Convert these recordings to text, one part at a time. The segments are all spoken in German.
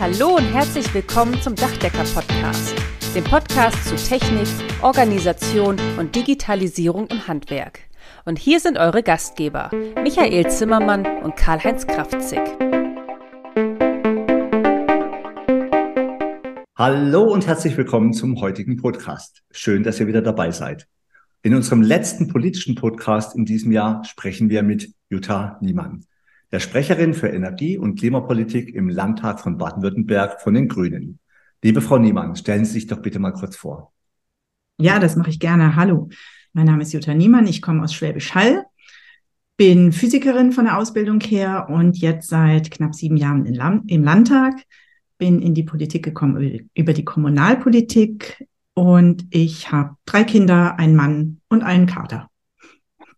Hallo und herzlich willkommen zum Dachdecker-Podcast, dem Podcast zu Technik, Organisation und Digitalisierung im Handwerk. Und hier sind eure Gastgeber, Michael Zimmermann und Karl-Heinz Kraftzig. Hallo und herzlich willkommen zum heutigen Podcast. Schön, dass ihr wieder dabei seid. In unserem letzten politischen Podcast in diesem Jahr sprechen wir mit Jutta Niemann der Sprecherin für Energie- und Klimapolitik im Landtag von Baden-Württemberg von den Grünen. Liebe Frau Niemann, stellen Sie sich doch bitte mal kurz vor. Ja, das mache ich gerne. Hallo, mein Name ist Jutta Niemann, ich komme aus Schwäbisch Hall, bin Physikerin von der Ausbildung her und jetzt seit knapp sieben Jahren im Landtag, bin in die Politik gekommen über die Kommunalpolitik und ich habe drei Kinder, einen Mann und einen Kater.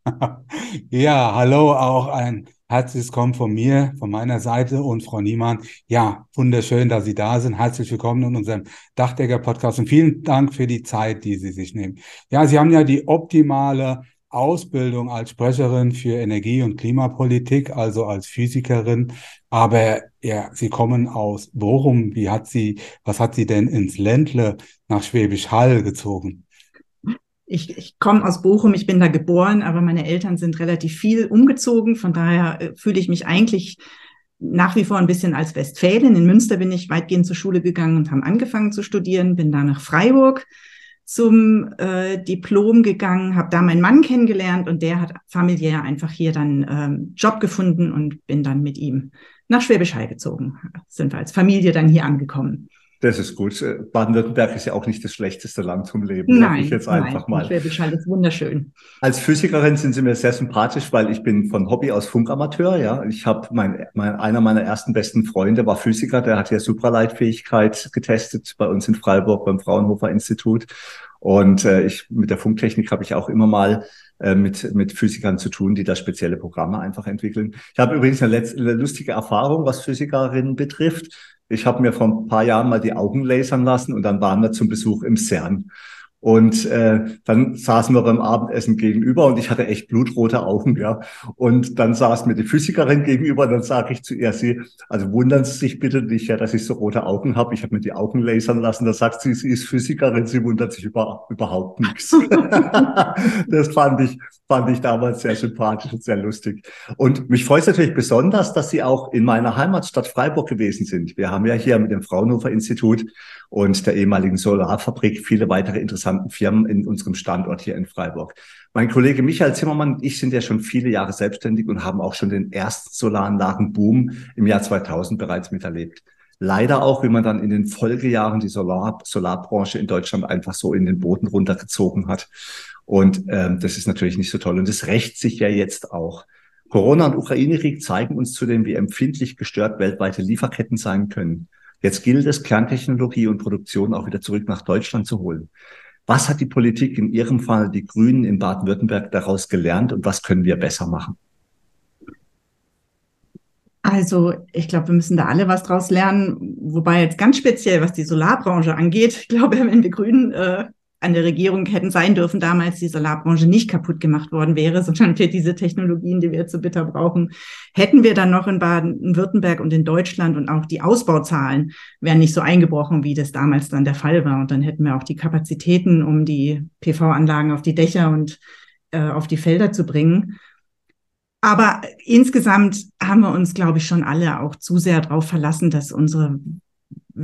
ja, hallo auch ein Herzlich willkommen von mir, von meiner Seite und Frau Niemann. Ja, wunderschön, dass Sie da sind. Herzlich willkommen in unserem Dachdecker-Podcast und vielen Dank für die Zeit, die Sie sich nehmen. Ja, Sie haben ja die optimale Ausbildung als Sprecherin für Energie- und Klimapolitik, also als Physikerin. Aber ja, Sie kommen aus Bochum. Wie hat Sie, was hat Sie denn ins Ländle nach Schwäbisch Hall gezogen? Ich, ich komme aus Bochum, ich bin da geboren, aber meine Eltern sind relativ viel umgezogen. Von daher äh, fühle ich mich eigentlich nach wie vor ein bisschen als Westfälin. In Münster bin ich weitgehend zur Schule gegangen und haben angefangen zu studieren, bin da nach Freiburg zum äh, Diplom gegangen, habe da meinen Mann kennengelernt und der hat familiär einfach hier dann ähm, Job gefunden und bin dann mit ihm nach Schwäbisch Hall gezogen. Sind wir als Familie dann hier angekommen. Das ist gut. Baden-Württemberg ist ja auch nicht das schlechteste Land zum Leben. Nein, ich jetzt einfach nein. mal. Schwäbisch Hall ist wunderschön. Als Physikerin sind Sie mir sehr sympathisch, weil ich bin von Hobby aus Funkamateur. Ja, ich habe mein, mein einer meiner ersten besten Freunde war Physiker. Der hat ja Supraleitfähigkeit getestet bei uns in Freiburg beim Fraunhofer Institut. Und äh, ich mit der Funktechnik habe ich auch immer mal äh, mit, mit Physikern zu tun, die da spezielle Programme einfach entwickeln. Ich habe übrigens eine, letzte, eine lustige Erfahrung, was Physikerinnen betrifft. Ich habe mir vor ein paar Jahren mal die Augen lasern lassen und dann waren wir zum Besuch im CERN. Und äh, dann saßen wir beim Abendessen gegenüber und ich hatte echt blutrote Augen, ja. Und dann saß mir die Physikerin gegenüber und dann sage ich zu ihr, sie, also wundern Sie sich bitte nicht, ja, dass ich so rote Augen habe. Ich habe mir die Augen lasern lassen. Da sagt sie, sie ist Physikerin, sie wundert sich über, überhaupt nichts. das fand ich, fand ich damals sehr sympathisch und sehr lustig. Und mich freut es natürlich besonders, dass Sie auch in meiner Heimatstadt Freiburg gewesen sind. Wir haben ja hier mit dem Fraunhofer Institut und der ehemaligen Solarfabrik viele weitere interessante Firmen in unserem Standort hier in Freiburg. Mein Kollege Michael Zimmermann und ich sind ja schon viele Jahre selbstständig und haben auch schon den ersten Solaranlagenboom im Jahr 2000 bereits miterlebt. Leider auch, wie man dann in den Folgejahren die Solar Solarbranche in Deutschland einfach so in den Boden runtergezogen hat. Und ähm, das ist natürlich nicht so toll. Und das rächt sich ja jetzt auch. Corona und Ukraine-Krieg zeigen uns zudem, wie empfindlich gestört weltweite Lieferketten sein können. Jetzt gilt es, Kerntechnologie und Produktion auch wieder zurück nach Deutschland zu holen. Was hat die Politik in Ihrem Fall, die Grünen in Baden-Württemberg, daraus gelernt und was können wir besser machen? Also, ich glaube, wir müssen da alle was draus lernen. Wobei jetzt ganz speziell, was die Solarbranche angeht, ich glaube, wenn wir Grünen äh, an der Regierung hätten sein dürfen, damals die Solarbranche nicht kaputt gemacht worden wäre, sondern für diese Technologien, die wir jetzt so bitter brauchen, hätten wir dann noch in Baden-Württemberg und in Deutschland und auch die Ausbauzahlen wären nicht so eingebrochen, wie das damals dann der Fall war. Und dann hätten wir auch die Kapazitäten, um die PV-Anlagen auf die Dächer und äh, auf die Felder zu bringen. Aber insgesamt haben wir uns, glaube ich, schon alle auch zu sehr darauf verlassen, dass unsere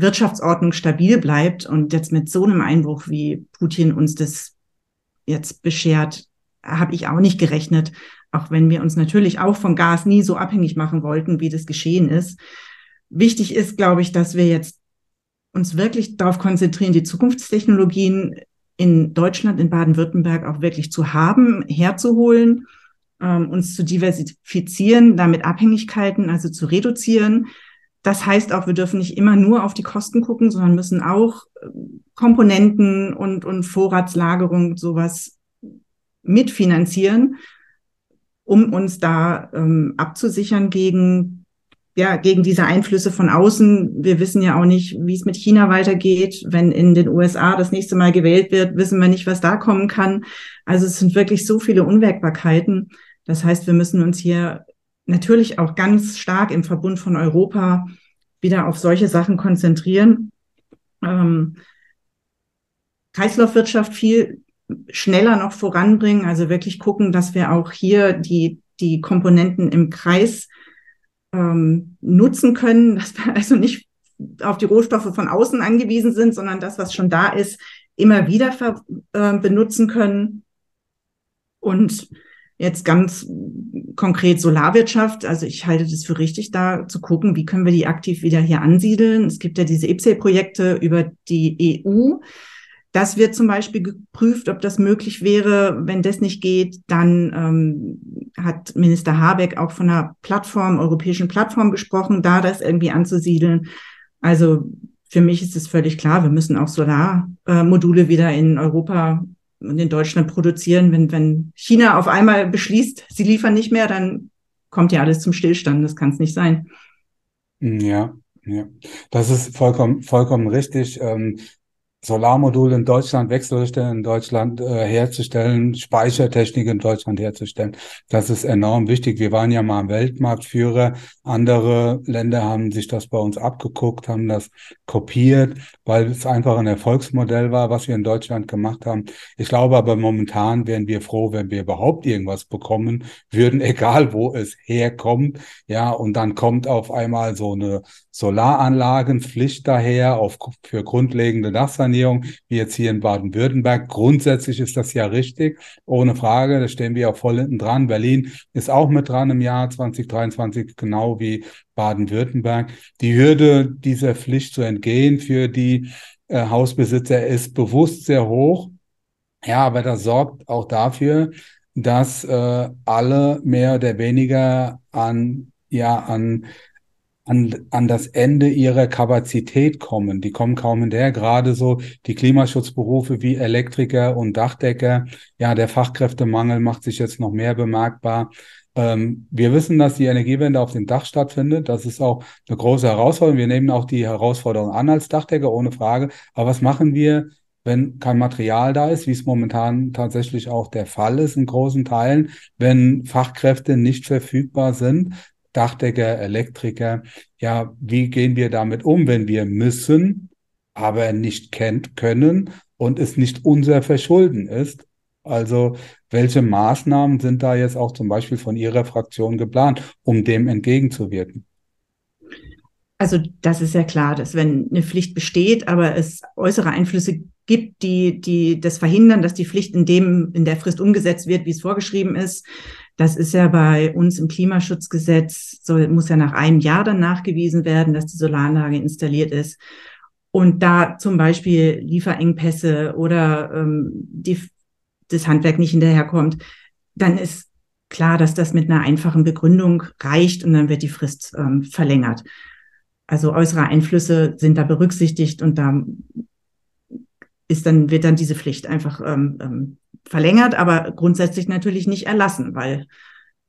Wirtschaftsordnung stabil bleibt und jetzt mit so einem Einbruch, wie Putin uns das jetzt beschert, habe ich auch nicht gerechnet, auch wenn wir uns natürlich auch vom Gas nie so abhängig machen wollten, wie das geschehen ist. Wichtig ist, glaube ich, dass wir jetzt uns wirklich darauf konzentrieren, die Zukunftstechnologien in Deutschland, in Baden-Württemberg auch wirklich zu haben, herzuholen, ähm, uns zu diversifizieren, damit Abhängigkeiten also zu reduzieren, das heißt auch, wir dürfen nicht immer nur auf die Kosten gucken, sondern müssen auch äh, Komponenten und, und Vorratslagerung sowas mitfinanzieren, um uns da ähm, abzusichern gegen, ja, gegen diese Einflüsse von außen. Wir wissen ja auch nicht, wie es mit China weitergeht. Wenn in den USA das nächste Mal gewählt wird, wissen wir nicht, was da kommen kann. Also es sind wirklich so viele Unwägbarkeiten. Das heißt, wir müssen uns hier natürlich auch ganz stark im Verbund von Europa wieder auf solche Sachen konzentrieren. Ähm, Kreislaufwirtschaft viel schneller noch voranbringen, also wirklich gucken, dass wir auch hier die, die Komponenten im Kreis ähm, nutzen können, dass wir also nicht auf die Rohstoffe von außen angewiesen sind, sondern das, was schon da ist, immer wieder äh, benutzen können. Und jetzt ganz konkret Solarwirtschaft. Also ich halte das für richtig, da zu gucken, wie können wir die aktiv wieder hier ansiedeln. Es gibt ja diese IPCEI-Projekte über die EU. Das wird zum Beispiel geprüft, ob das möglich wäre. Wenn das nicht geht, dann ähm, hat Minister Habeck auch von einer Plattform, europäischen Plattform gesprochen, da das irgendwie anzusiedeln. Also für mich ist es völlig klar, wir müssen auch Solarmodule wieder in Europa in Deutschland produzieren. Wenn, wenn China auf einmal beschließt, sie liefern nicht mehr, dann kommt ja alles zum Stillstand. Das kann es nicht sein. Ja, ja, das ist vollkommen, vollkommen richtig. Ähm, Solarmodule in Deutschland, Wechselrichter in Deutschland äh, herzustellen, Speichertechnik in Deutschland herzustellen. Das ist enorm wichtig. Wir waren ja mal Weltmarktführer. Andere Länder haben sich das bei uns abgeguckt, haben das kopiert, weil es einfach ein Erfolgsmodell war, was wir in Deutschland gemacht haben. Ich glaube aber momentan wären wir froh, wenn wir überhaupt irgendwas bekommen würden, egal wo es herkommt. Ja, und dann kommt auf einmal so eine Solaranlagenpflicht daher auf, für grundlegende Dachsanierung, wie jetzt hier in Baden-Württemberg. Grundsätzlich ist das ja richtig, ohne Frage. Da stehen wir auch voll hinten dran. Berlin ist auch mit dran im Jahr 2023, genau wie Baden-Württemberg. Die Hürde dieser Pflicht zu entgehen für die äh, Hausbesitzer ist bewusst sehr hoch. Ja, aber das sorgt auch dafür, dass äh, alle mehr oder weniger an ja an an, an das Ende ihrer Kapazität kommen. Die kommen kaum hinterher. Gerade so die Klimaschutzberufe wie Elektriker und Dachdecker. Ja, der Fachkräftemangel macht sich jetzt noch mehr bemerkbar. Ähm, wir wissen, dass die Energiewende auf dem Dach stattfindet. Das ist auch eine große Herausforderung. Wir nehmen auch die Herausforderung an als Dachdecker, ohne Frage. Aber was machen wir, wenn kein Material da ist, wie es momentan tatsächlich auch der Fall ist in großen Teilen, wenn Fachkräfte nicht verfügbar sind, Dachdecker, Elektriker. Ja, wie gehen wir damit um, wenn wir müssen, aber nicht kennt, können und es nicht unser Verschulden ist? Also welche Maßnahmen sind da jetzt auch zum Beispiel von Ihrer Fraktion geplant, um dem entgegenzuwirken? Also das ist ja klar, dass wenn eine Pflicht besteht, aber es äußere Einflüsse gibt, die, die das verhindern, dass die Pflicht in dem, in der Frist umgesetzt wird, wie es vorgeschrieben ist, das ist ja bei uns im Klimaschutzgesetz, soll, muss ja nach einem Jahr dann nachgewiesen werden, dass die Solaranlage installiert ist. Und da zum Beispiel Lieferengpässe oder ähm, die, das Handwerk nicht hinterherkommt, dann ist klar, dass das mit einer einfachen Begründung reicht und dann wird die Frist ähm, verlängert. Also äußere Einflüsse sind da berücksichtigt und da ist dann, wird dann diese Pflicht einfach ähm, ähm, verlängert, aber grundsätzlich natürlich nicht erlassen, weil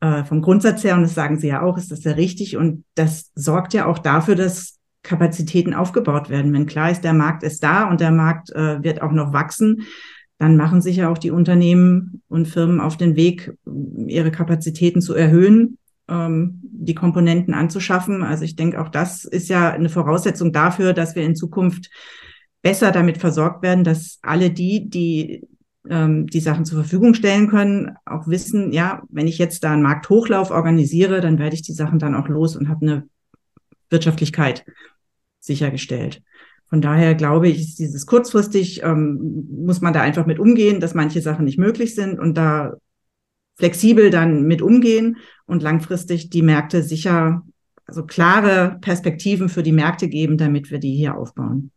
äh, vom Grundsatz her, und das sagen Sie ja auch, ist das sehr richtig und das sorgt ja auch dafür, dass Kapazitäten aufgebaut werden. Wenn klar ist, der Markt ist da und der Markt äh, wird auch noch wachsen, dann machen sich ja auch die Unternehmen und Firmen auf den Weg, ihre Kapazitäten zu erhöhen, ähm, die Komponenten anzuschaffen. Also ich denke, auch das ist ja eine Voraussetzung dafür, dass wir in Zukunft besser damit versorgt werden, dass alle die, die ähm, die Sachen zur Verfügung stellen können, auch wissen, ja, wenn ich jetzt da einen Markthochlauf organisiere, dann werde ich die Sachen dann auch los und habe eine Wirtschaftlichkeit sichergestellt. Von daher glaube ich, ist dieses kurzfristig, ähm, muss man da einfach mit umgehen, dass manche Sachen nicht möglich sind und da flexibel dann mit umgehen und langfristig die Märkte sicher, also klare Perspektiven für die Märkte geben, damit wir die hier aufbauen.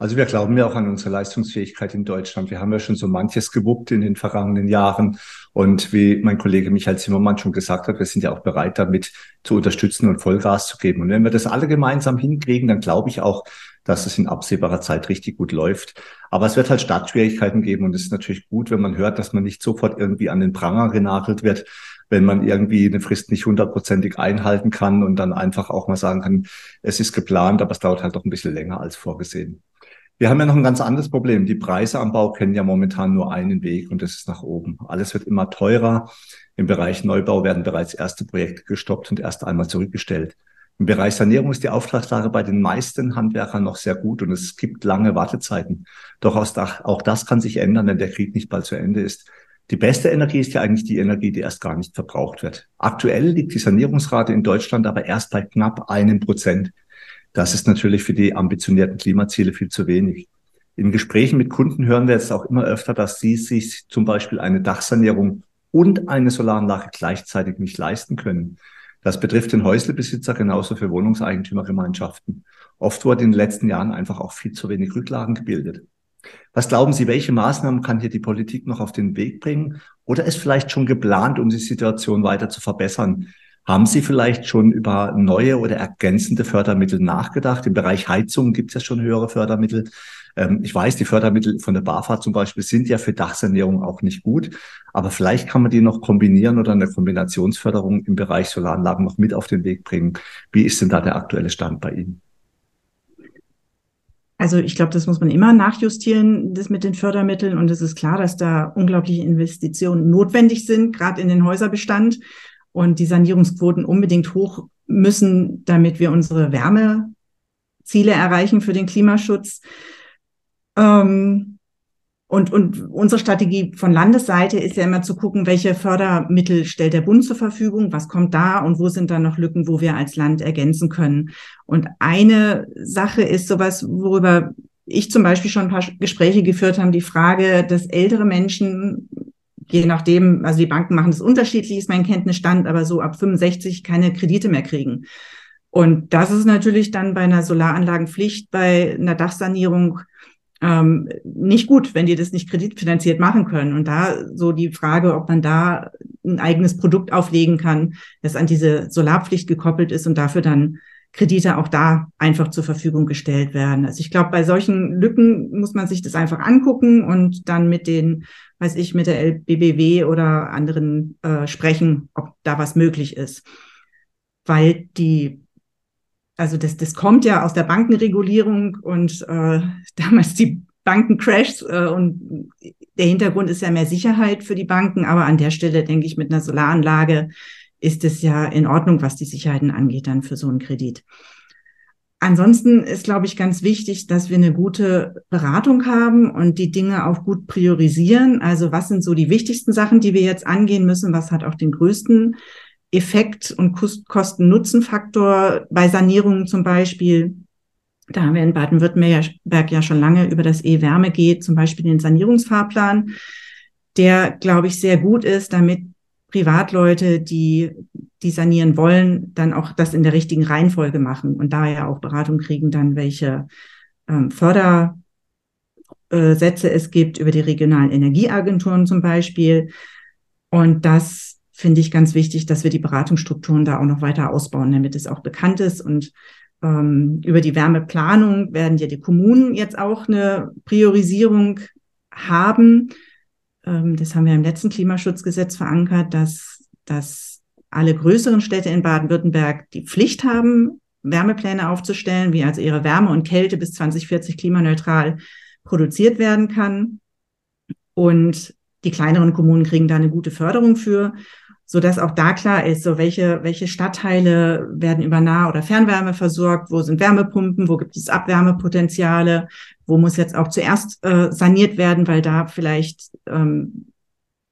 Also wir glauben ja auch an unsere Leistungsfähigkeit in Deutschland. Wir haben ja schon so manches gewuppt in den vergangenen Jahren. Und wie mein Kollege Michael Zimmermann schon gesagt hat, wir sind ja auch bereit, damit zu unterstützen und Vollgas zu geben. Und wenn wir das alle gemeinsam hinkriegen, dann glaube ich auch, dass es in absehbarer Zeit richtig gut läuft. Aber es wird halt Startschwierigkeiten geben. Und es ist natürlich gut, wenn man hört, dass man nicht sofort irgendwie an den Pranger genagelt wird, wenn man irgendwie eine Frist nicht hundertprozentig einhalten kann und dann einfach auch mal sagen kann, es ist geplant, aber es dauert halt doch ein bisschen länger als vorgesehen. Wir haben ja noch ein ganz anderes Problem. Die Preise am Bau kennen ja momentan nur einen Weg und das ist nach oben. Alles wird immer teurer. Im Bereich Neubau werden bereits erste Projekte gestoppt und erst einmal zurückgestellt. Im Bereich Sanierung ist die Auftragslage bei den meisten Handwerkern noch sehr gut und es gibt lange Wartezeiten. Doch auch das kann sich ändern, wenn der Krieg nicht bald zu Ende ist. Die beste Energie ist ja eigentlich die Energie, die erst gar nicht verbraucht wird. Aktuell liegt die Sanierungsrate in Deutschland aber erst bei knapp einem Prozent. Das ist natürlich für die ambitionierten Klimaziele viel zu wenig. In Gesprächen mit Kunden hören wir jetzt auch immer öfter, dass sie sich zum Beispiel eine Dachsanierung und eine Solaranlage gleichzeitig nicht leisten können. Das betrifft den Häuslebesitzer genauso für Wohnungseigentümergemeinschaften. Oft wurde in den letzten Jahren einfach auch viel zu wenig Rücklagen gebildet. Was glauben Sie, welche Maßnahmen kann hier die Politik noch auf den Weg bringen? Oder ist vielleicht schon geplant, um die Situation weiter zu verbessern? Haben Sie vielleicht schon über neue oder ergänzende Fördermittel nachgedacht? Im Bereich Heizung gibt es ja schon höhere Fördermittel. Ähm, ich weiß, die Fördermittel von der BAFA zum Beispiel sind ja für Dachsanierung auch nicht gut, aber vielleicht kann man die noch kombinieren oder eine Kombinationsförderung im Bereich Solaranlagen noch mit auf den Weg bringen. Wie ist denn da der aktuelle Stand bei Ihnen? Also ich glaube, das muss man immer nachjustieren, das mit den Fördermitteln. Und es ist klar, dass da unglaubliche Investitionen notwendig sind, gerade in den Häuserbestand. Und die Sanierungsquoten unbedingt hoch müssen, damit wir unsere Wärmeziele erreichen für den Klimaschutz. Ähm, und, und unsere Strategie von Landesseite ist ja immer zu gucken, welche Fördermittel stellt der Bund zur Verfügung, was kommt da und wo sind da noch Lücken, wo wir als Land ergänzen können. Und eine Sache ist sowas, worüber ich zum Beispiel schon ein paar Gespräche geführt habe, die Frage, dass ältere Menschen, je nachdem, also die Banken machen das unterschiedlich, ist mein Kenntnisstand, aber so ab 65 keine Kredite mehr kriegen. Und das ist natürlich dann bei einer Solaranlagenpflicht, bei einer Dachsanierung ähm, nicht gut, wenn die das nicht kreditfinanziert machen können. Und da so die Frage, ob man da ein eigenes Produkt auflegen kann, das an diese Solarpflicht gekoppelt ist und dafür dann Kredite auch da einfach zur Verfügung gestellt werden. Also ich glaube, bei solchen Lücken muss man sich das einfach angucken und dann mit den, weiß ich, mit der LBBW oder anderen äh, sprechen, ob da was möglich ist. Weil die also das, das kommt ja aus der Bankenregulierung und äh, damals die Bankencrashs äh, und der Hintergrund ist ja mehr Sicherheit für die Banken, aber an der Stelle denke ich, mit einer Solaranlage ist es ja in Ordnung, was die Sicherheiten angeht, dann für so einen Kredit. Ansonsten ist, glaube ich, ganz wichtig, dass wir eine gute Beratung haben und die Dinge auch gut priorisieren. Also was sind so die wichtigsten Sachen, die wir jetzt angehen müssen? Was hat auch den größten Effekt und Kosten-Nutzen-Faktor bei Sanierungen zum Beispiel. Da haben wir in Baden-Württemberg ja schon lange über das E-Wärme geht, zum Beispiel den Sanierungsfahrplan, der, glaube ich, sehr gut ist, damit Privatleute, die, die sanieren wollen, dann auch das in der richtigen Reihenfolge machen und daher auch Beratung kriegen, dann welche ähm, Fördersätze es gibt über die regionalen Energieagenturen zum Beispiel. Und das finde ich ganz wichtig, dass wir die Beratungsstrukturen da auch noch weiter ausbauen, damit es auch bekannt ist. Und ähm, über die Wärmeplanung werden ja die Kommunen jetzt auch eine Priorisierung haben. Ähm, das haben wir im letzten Klimaschutzgesetz verankert, dass, dass alle größeren Städte in Baden-Württemberg die Pflicht haben, Wärmepläne aufzustellen, wie also ihre Wärme und Kälte bis 2040 klimaneutral produziert werden kann. Und die kleineren Kommunen kriegen da eine gute Förderung für so dass auch da klar ist, so welche, welche Stadtteile werden über Nah- oder Fernwärme versorgt, wo sind Wärmepumpen, wo gibt es Abwärmepotenziale, wo muss jetzt auch zuerst äh, saniert werden, weil da vielleicht ähm,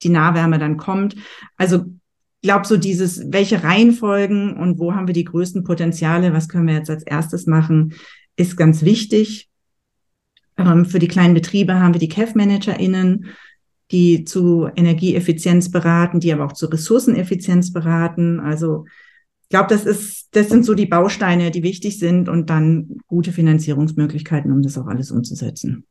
die Nahwärme dann kommt. Also glaube so dieses, welche Reihenfolgen und wo haben wir die größten Potenziale, was können wir jetzt als erstes machen, ist ganz wichtig. Ähm, für die kleinen Betriebe haben wir die KEF-ManagerInnen, die zu Energieeffizienz beraten, die aber auch zu Ressourceneffizienz beraten. Also ich glaube, das ist, das sind so die Bausteine, die wichtig sind und dann gute Finanzierungsmöglichkeiten, um das auch alles umzusetzen.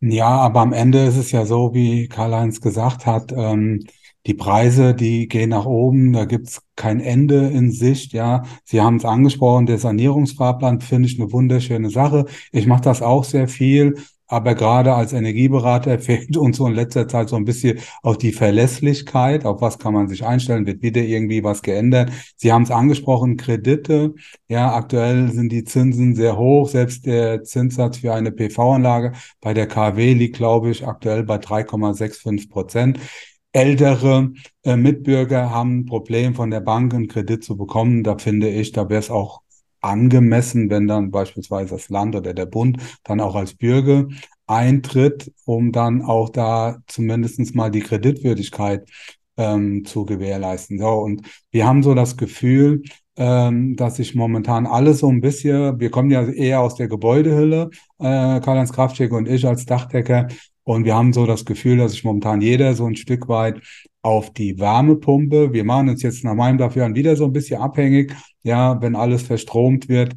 Ja, aber am Ende ist es ja so, wie Karl-Heinz gesagt hat, ähm, die Preise, die gehen nach oben, da gibt's kein Ende in Sicht, ja. Sie haben es angesprochen, der Sanierungsfahrplan finde ich eine wunderschöne Sache. Ich mache das auch sehr viel. Aber gerade als Energieberater fehlt uns so in letzter Zeit so ein bisschen auch die Verlässlichkeit. Auf was kann man sich einstellen? Wird wieder irgendwie was geändert? Sie haben es angesprochen, Kredite. Ja, aktuell sind die Zinsen sehr hoch. Selbst der Zinssatz für eine PV-Anlage bei der KW liegt, glaube ich, aktuell bei 3,65 Prozent. ältere äh, Mitbürger haben ein Problem, von der Bank einen Kredit zu bekommen. Da finde ich, da wäre es auch angemessen, wenn dann beispielsweise das Land oder der Bund dann auch als Bürger eintritt, um dann auch da zumindestens mal die Kreditwürdigkeit ähm, zu gewährleisten. So, und wir haben so das Gefühl, ähm, dass sich momentan alles so ein bisschen, wir kommen ja eher aus der Gebäudehülle, äh, Karl-Heinz Kraftschick und ich als Dachdecker, und wir haben so das Gefühl, dass sich momentan jeder so ein Stück weit auf die Wärmepumpe. Wir machen uns jetzt nach meinem Dafür wieder so ein bisschen abhängig. Ja, wenn alles verstromt wird,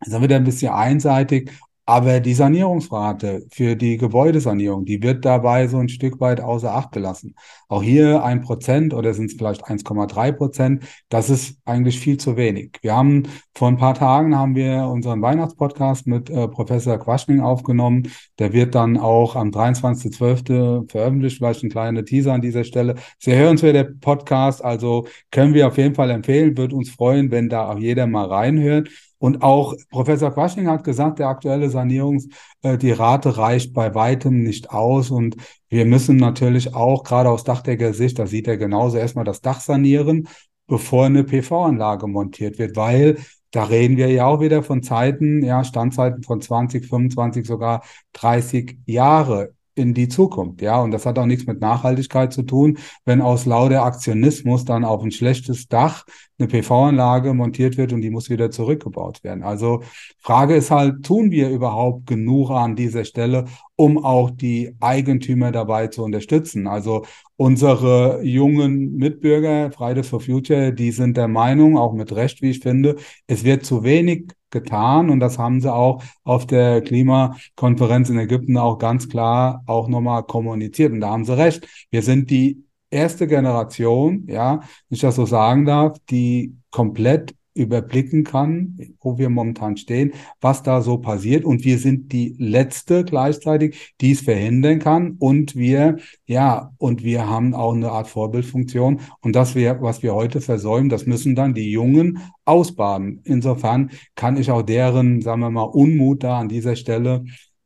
dann wird er ein bisschen einseitig. Aber die Sanierungsrate für die Gebäudesanierung, die wird dabei so ein Stück weit außer Acht gelassen. Auch hier ein Prozent oder sind es vielleicht 1,3 Prozent. Das ist eigentlich viel zu wenig. Wir haben vor ein paar Tagen haben wir unseren Weihnachtspodcast mit äh, Professor Quaschning aufgenommen. Der wird dann auch am 23.12. veröffentlicht. Vielleicht ein kleiner Teaser an dieser Stelle. Sehr hörenswert der Podcast. Also können wir auf jeden Fall empfehlen. Wird uns freuen, wenn da auch jeder mal reinhört. Und auch Professor Quaschning hat gesagt, der aktuelle Sanierungs, äh, die Rate reicht bei weitem nicht aus. Und wir müssen natürlich auch gerade aus Dachdecker-Sicht, da sieht er genauso, erstmal das Dach sanieren, bevor eine PV-Anlage montiert wird, weil da reden wir ja auch wieder von Zeiten, ja, Standzeiten von 20, 25, sogar 30 Jahre in die Zukunft. Ja, und das hat auch nichts mit Nachhaltigkeit zu tun, wenn aus lauter Aktionismus dann auf ein schlechtes Dach eine PV-Anlage montiert wird und die muss wieder zurückgebaut werden. Also Frage ist halt, tun wir überhaupt genug an dieser Stelle, um auch die Eigentümer dabei zu unterstützen? Also unsere jungen Mitbürger, Fridays for Future, die sind der Meinung, auch mit Recht, wie ich finde, es wird zu wenig getan und das haben sie auch auf der Klimakonferenz in Ägypten auch ganz klar auch nochmal kommuniziert und da haben sie recht. Wir sind die erste Generation, ja, wenn ich das so sagen darf, die komplett überblicken kann, wo wir momentan stehen, was da so passiert. Und wir sind die letzte gleichzeitig, die es verhindern kann. Und wir, ja, und wir haben auch eine Art Vorbildfunktion. Und das wir, was wir heute versäumen, das müssen dann die Jungen ausbaden. Insofern kann ich auch deren, sagen wir mal, Unmut da an dieser Stelle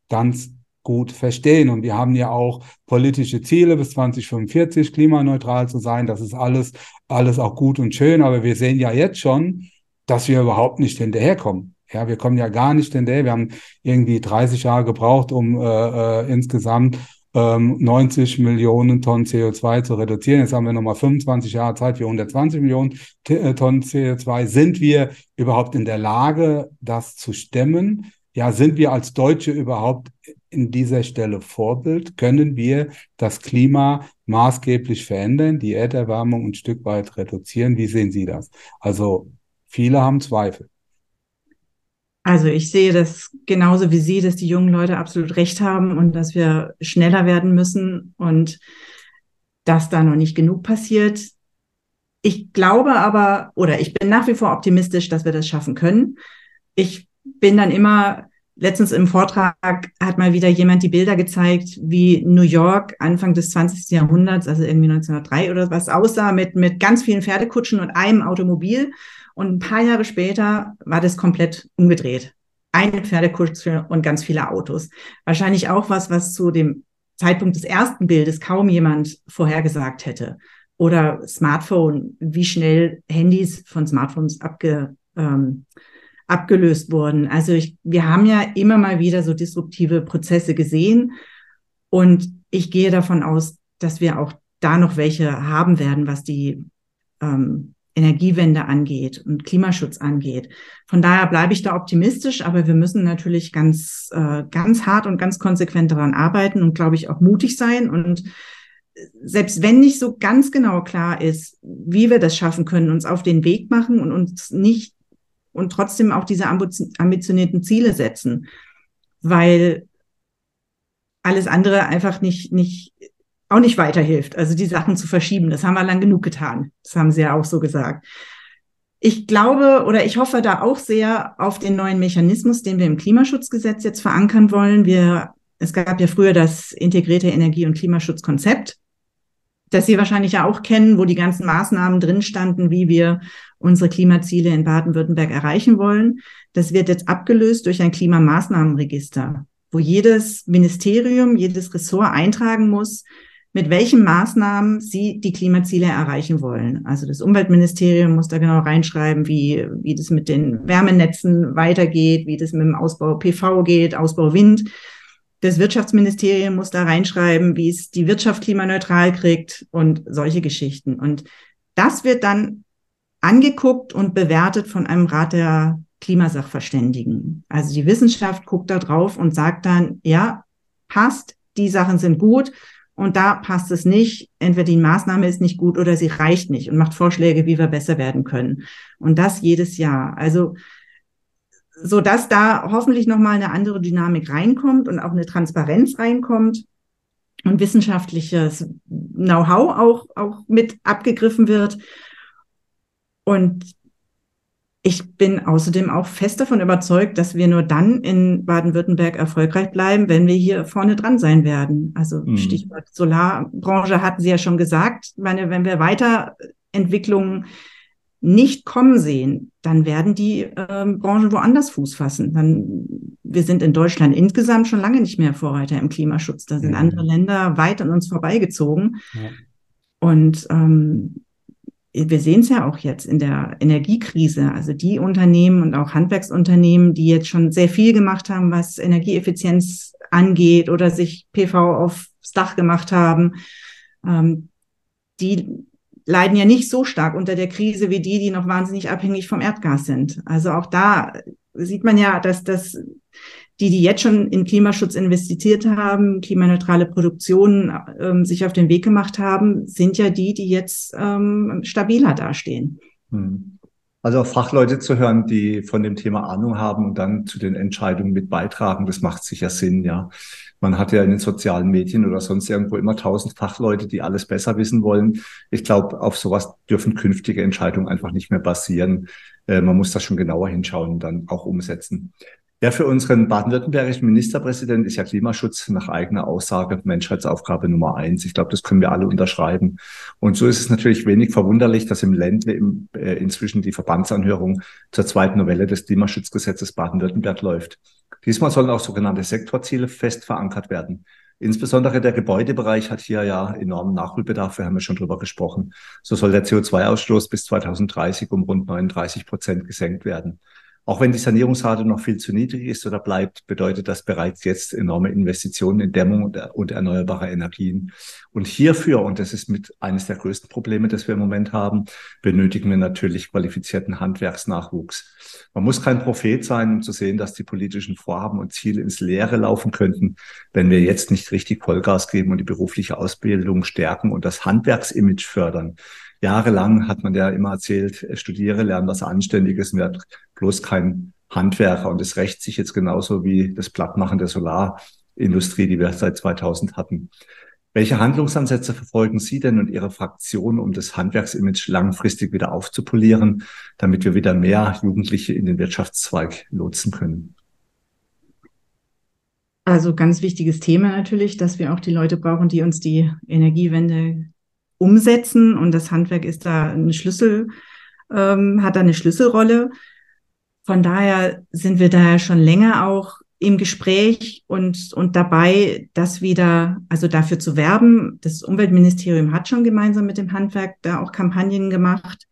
ganz gut verstehen. Und wir haben ja auch politische Ziele bis 2045 klimaneutral zu sein. Das ist alles, alles auch gut und schön. Aber wir sehen ja jetzt schon, dass wir überhaupt nicht hinterherkommen. Ja, wir kommen ja gar nicht hinterher. Wir haben irgendwie 30 Jahre gebraucht, um äh, äh, insgesamt ähm, 90 Millionen Tonnen CO2 zu reduzieren. Jetzt haben wir nochmal 25 Jahre Zeit für 120 Millionen äh, Tonnen CO2. Sind wir überhaupt in der Lage, das zu stemmen? Ja, sind wir als Deutsche überhaupt in dieser Stelle Vorbild? Können wir das Klima maßgeblich verändern, die Erderwärmung ein Stück weit reduzieren? Wie sehen Sie das? Also Viele haben Zweifel. Also ich sehe das genauso wie Sie, dass die jungen Leute absolut recht haben und dass wir schneller werden müssen und dass da noch nicht genug passiert. Ich glaube aber, oder ich bin nach wie vor optimistisch, dass wir das schaffen können. Ich bin dann immer, letztens im Vortrag hat mal wieder jemand die Bilder gezeigt, wie New York Anfang des 20. Jahrhunderts, also irgendwie 1903 oder was aussah, mit, mit ganz vielen Pferdekutschen und einem Automobil. Und ein paar Jahre später war das komplett umgedreht. Eine Pferdekutsche und ganz viele Autos. Wahrscheinlich auch was, was zu dem Zeitpunkt des ersten Bildes kaum jemand vorhergesagt hätte. Oder Smartphone, wie schnell Handys von Smartphones abge, ähm, abgelöst wurden. Also ich, wir haben ja immer mal wieder so disruptive Prozesse gesehen. Und ich gehe davon aus, dass wir auch da noch welche haben werden, was die ähm, Energiewende angeht und Klimaschutz angeht. Von daher bleibe ich da optimistisch, aber wir müssen natürlich ganz, äh, ganz hart und ganz konsequent daran arbeiten und, glaube ich, auch mutig sein. Und selbst wenn nicht so ganz genau klar ist, wie wir das schaffen können, uns auf den Weg machen und uns nicht und trotzdem auch diese ambitionierten Ziele setzen, weil alles andere einfach nicht, nicht auch nicht weiterhilft, also die Sachen zu verschieben. Das haben wir lang genug getan. Das haben Sie ja auch so gesagt. Ich glaube oder ich hoffe da auch sehr auf den neuen Mechanismus, den wir im Klimaschutzgesetz jetzt verankern wollen. Wir, es gab ja früher das integrierte Energie- und Klimaschutzkonzept, das Sie wahrscheinlich ja auch kennen, wo die ganzen Maßnahmen drin standen, wie wir unsere Klimaziele in Baden-Württemberg erreichen wollen. Das wird jetzt abgelöst durch ein Klimamaßnahmenregister, wo jedes Ministerium, jedes Ressort eintragen muss, mit welchen Maßnahmen sie die Klimaziele erreichen wollen. Also das Umweltministerium muss da genau reinschreiben, wie, wie das mit den Wärmenetzen weitergeht, wie das mit dem Ausbau PV geht, Ausbau Wind. Das Wirtschaftsministerium muss da reinschreiben, wie es die Wirtschaft klimaneutral kriegt und solche Geschichten. Und das wird dann angeguckt und bewertet von einem Rat der Klimasachverständigen. Also die Wissenschaft guckt da drauf und sagt dann, ja, passt, die Sachen sind gut und da passt es nicht. Entweder die Maßnahme ist nicht gut oder sie reicht nicht und macht Vorschläge, wie wir besser werden können. Und das jedes Jahr. Also so dass da hoffentlich noch mal eine andere Dynamik reinkommt und auch eine Transparenz reinkommt und wissenschaftliches Know-how auch auch mit abgegriffen wird. Und ich bin außerdem auch fest davon überzeugt, dass wir nur dann in Baden-Württemberg erfolgreich bleiben, wenn wir hier vorne dran sein werden. Also mhm. Stichwort Solarbranche hatten Sie ja schon gesagt. Ich meine, wenn wir Weiterentwicklungen nicht kommen sehen, dann werden die ähm, Branchen woanders Fuß fassen. Dann, wir sind in Deutschland insgesamt schon lange nicht mehr Vorreiter im Klimaschutz. Da sind mhm. andere Länder weit an uns vorbeigezogen. Ja. Und ähm, wir sehen es ja auch jetzt in der Energiekrise, also die Unternehmen und auch Handwerksunternehmen, die jetzt schon sehr viel gemacht haben, was Energieeffizienz angeht oder sich PV aufs Dach gemacht haben, ähm, die leiden ja nicht so stark unter der Krise wie die, die noch wahnsinnig abhängig vom Erdgas sind. Also auch da sieht man ja, dass das die, die jetzt schon in Klimaschutz investiert haben, klimaneutrale Produktion ähm, sich auf den Weg gemacht haben, sind ja die, die jetzt ähm, stabiler dastehen. Hm. Also Fachleute zu hören, die von dem Thema Ahnung haben und dann zu den Entscheidungen mit beitragen, das macht sicher Sinn, ja. Man hat ja in den sozialen Medien oder sonst irgendwo immer tausend Fachleute, die alles besser wissen wollen. Ich glaube, auf sowas dürfen künftige Entscheidungen einfach nicht mehr basieren. Äh, man muss das schon genauer hinschauen und dann auch umsetzen. Ja, für unseren baden-württembergischen Ministerpräsidenten ist ja Klimaschutz nach eigener Aussage Menschheitsaufgabe Nummer eins. Ich glaube, das können wir alle unterschreiben. Und so ist es natürlich wenig verwunderlich, dass im Ländle im, äh, inzwischen die Verbandsanhörung zur zweiten Novelle des Klimaschutzgesetzes Baden-Württemberg läuft. Diesmal sollen auch sogenannte Sektorziele fest verankert werden. Insbesondere der Gebäudebereich hat hier ja enormen Nachholbedarf. Wir haben ja schon drüber gesprochen. So soll der CO2-Ausstoß bis 2030 um rund 39 Prozent gesenkt werden. Auch wenn die Sanierungsrate noch viel zu niedrig ist oder bleibt, bedeutet das bereits jetzt enorme Investitionen in Dämmung und, erneuerbare Energien. Und hierfür, und das ist mit eines der größten Probleme, das wir im Moment haben, benötigen wir natürlich qualifizierten Handwerksnachwuchs. Man muss kein Prophet sein, um zu sehen, dass die politischen Vorhaben und Ziele ins Leere laufen könnten, wenn wir jetzt nicht richtig Vollgas geben und die berufliche Ausbildung stärken und das Handwerksimage fördern jahrelang hat man ja immer erzählt, studiere, lerne was Anständiges, werd bloß kein Handwerker. Und es rächt sich jetzt genauso wie das Plattmachen der Solarindustrie, die wir seit 2000 hatten. Welche Handlungsansätze verfolgen Sie denn und Ihre Fraktion, um das Handwerksimage langfristig wieder aufzupolieren, damit wir wieder mehr Jugendliche in den Wirtschaftszweig lotsen können? Also ganz wichtiges Thema natürlich, dass wir auch die Leute brauchen, die uns die Energiewende umsetzen. Und das Handwerk ist da ein Schlüssel, ähm, hat da eine Schlüsselrolle. Von daher sind wir da schon länger auch im Gespräch und, und dabei, das wieder, also dafür zu werben. Das Umweltministerium hat schon gemeinsam mit dem Handwerk da auch Kampagnen gemacht.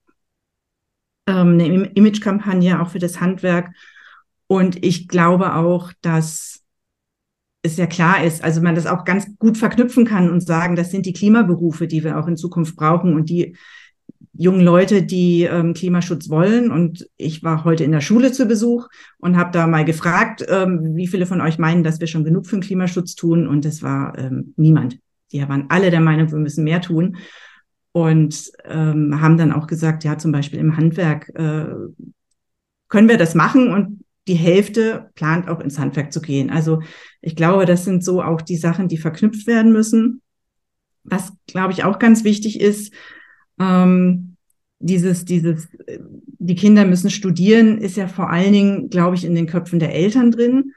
Ähm, eine Imagekampagne auch für das Handwerk. Und ich glaube auch, dass es ja klar ist, also man das auch ganz gut verknüpfen kann und sagen, das sind die Klimaberufe, die wir auch in Zukunft brauchen und die jungen Leute, die ähm, Klimaschutz wollen. Und ich war heute in der Schule zu Besuch und habe da mal gefragt, ähm, wie viele von euch meinen, dass wir schon genug für den Klimaschutz tun. Und es war ähm, niemand. Die waren alle der Meinung, wir müssen mehr tun. Und ähm, haben dann auch gesagt, ja, zum Beispiel im Handwerk äh, können wir das machen und die Hälfte plant auch ins Handwerk zu gehen. Also ich glaube, das sind so auch die Sachen, die verknüpft werden müssen. Was, glaube ich, auch ganz wichtig ist, ähm, dieses, dieses, die Kinder müssen studieren, ist ja vor allen Dingen, glaube ich, in den Köpfen der Eltern drin.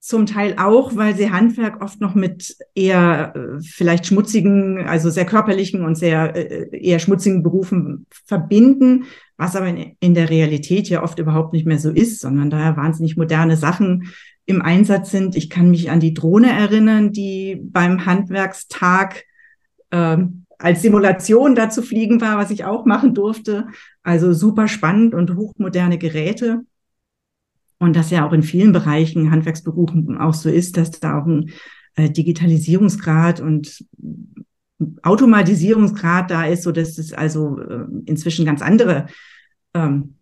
Zum Teil auch, weil sie Handwerk oft noch mit eher äh, vielleicht schmutzigen, also sehr körperlichen und sehr äh, eher schmutzigen Berufen verbinden, was aber in, in der Realität ja oft überhaupt nicht mehr so ist, sondern daher wahnsinnig moderne Sachen im Einsatz sind. Ich kann mich an die Drohne erinnern, die beim Handwerkstag äh, als Simulation da zu fliegen war, was ich auch machen durfte. Also super spannend und hochmoderne Geräte. Und das ja auch in vielen Bereichen Handwerksberufen auch so ist, dass da auch ein äh, Digitalisierungsgrad und Automatisierungsgrad da ist, so dass es also äh, inzwischen ganz andere ähm,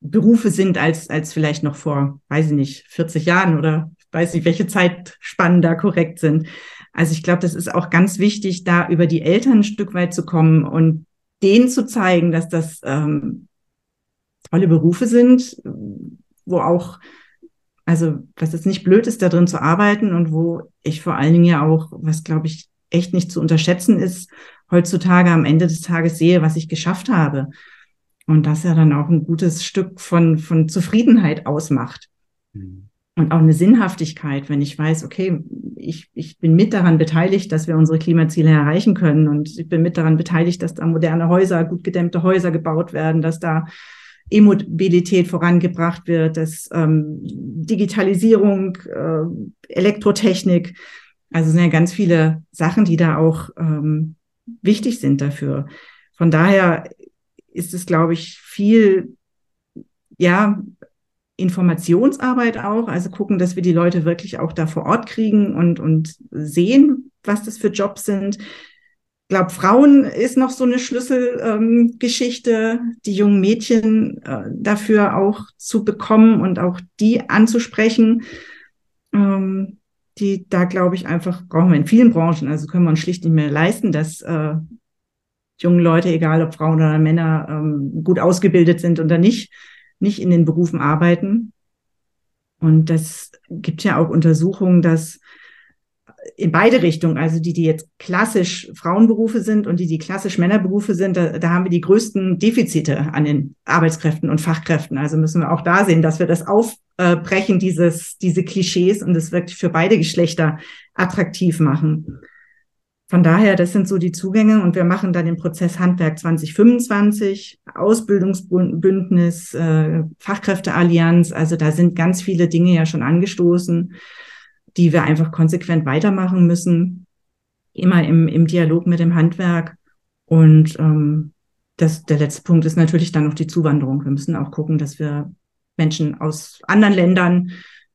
Berufe sind als, als vielleicht noch vor, weiß ich nicht, 40 Jahren oder weiß nicht, welche Zeitspannen da korrekt sind. Also ich glaube, das ist auch ganz wichtig, da über die Eltern ein Stück weit zu kommen und denen zu zeigen, dass das ähm, tolle Berufe sind, wo auch, also was jetzt nicht blöd ist, da drin zu arbeiten und wo ich vor allen Dingen ja auch, was glaube ich echt nicht zu unterschätzen ist, heutzutage am Ende des Tages sehe, was ich geschafft habe. Und das ja dann auch ein gutes Stück von, von Zufriedenheit ausmacht. Mhm. Und auch eine Sinnhaftigkeit, wenn ich weiß, okay, ich, ich bin mit daran beteiligt, dass wir unsere Klimaziele erreichen können. Und ich bin mit daran beteiligt, dass da moderne Häuser, gut gedämmte Häuser gebaut werden, dass da E-Mobilität vorangebracht wird, dass ähm, Digitalisierung, äh, Elektrotechnik, also sind ja ganz viele Sachen, die da auch ähm, wichtig sind dafür. Von daher ist es, glaube ich, viel, ja, Informationsarbeit auch, also gucken, dass wir die Leute wirklich auch da vor Ort kriegen und, und sehen, was das für Jobs sind. Ich glaube, Frauen ist noch so eine Schlüsselgeschichte, ähm, die jungen Mädchen äh, dafür auch zu bekommen und auch die anzusprechen. Ähm, die da, glaube ich, einfach brauchen wir in vielen Branchen, also können wir uns schlicht nicht mehr leisten, dass äh, junge Leute, egal ob Frauen oder Männer, ähm, gut ausgebildet sind oder nicht, nicht in den Berufen arbeiten. Und das gibt ja auch Untersuchungen, dass in beide Richtungen, also die, die jetzt klassisch Frauenberufe sind und die, die klassisch Männerberufe sind, da, da haben wir die größten Defizite an den Arbeitskräften und Fachkräften. Also müssen wir auch da sehen, dass wir das aufbrechen, dieses, diese Klischees und es wirklich für beide Geschlechter attraktiv machen. Von daher, das sind so die Zugänge und wir machen dann den Prozess Handwerk 2025, Ausbildungsbündnis, äh, Fachkräfteallianz. Also da sind ganz viele Dinge ja schon angestoßen, die wir einfach konsequent weitermachen müssen, immer im, im Dialog mit dem Handwerk. Und ähm, das, der letzte Punkt ist natürlich dann noch die Zuwanderung. Wir müssen auch gucken, dass wir Menschen aus anderen Ländern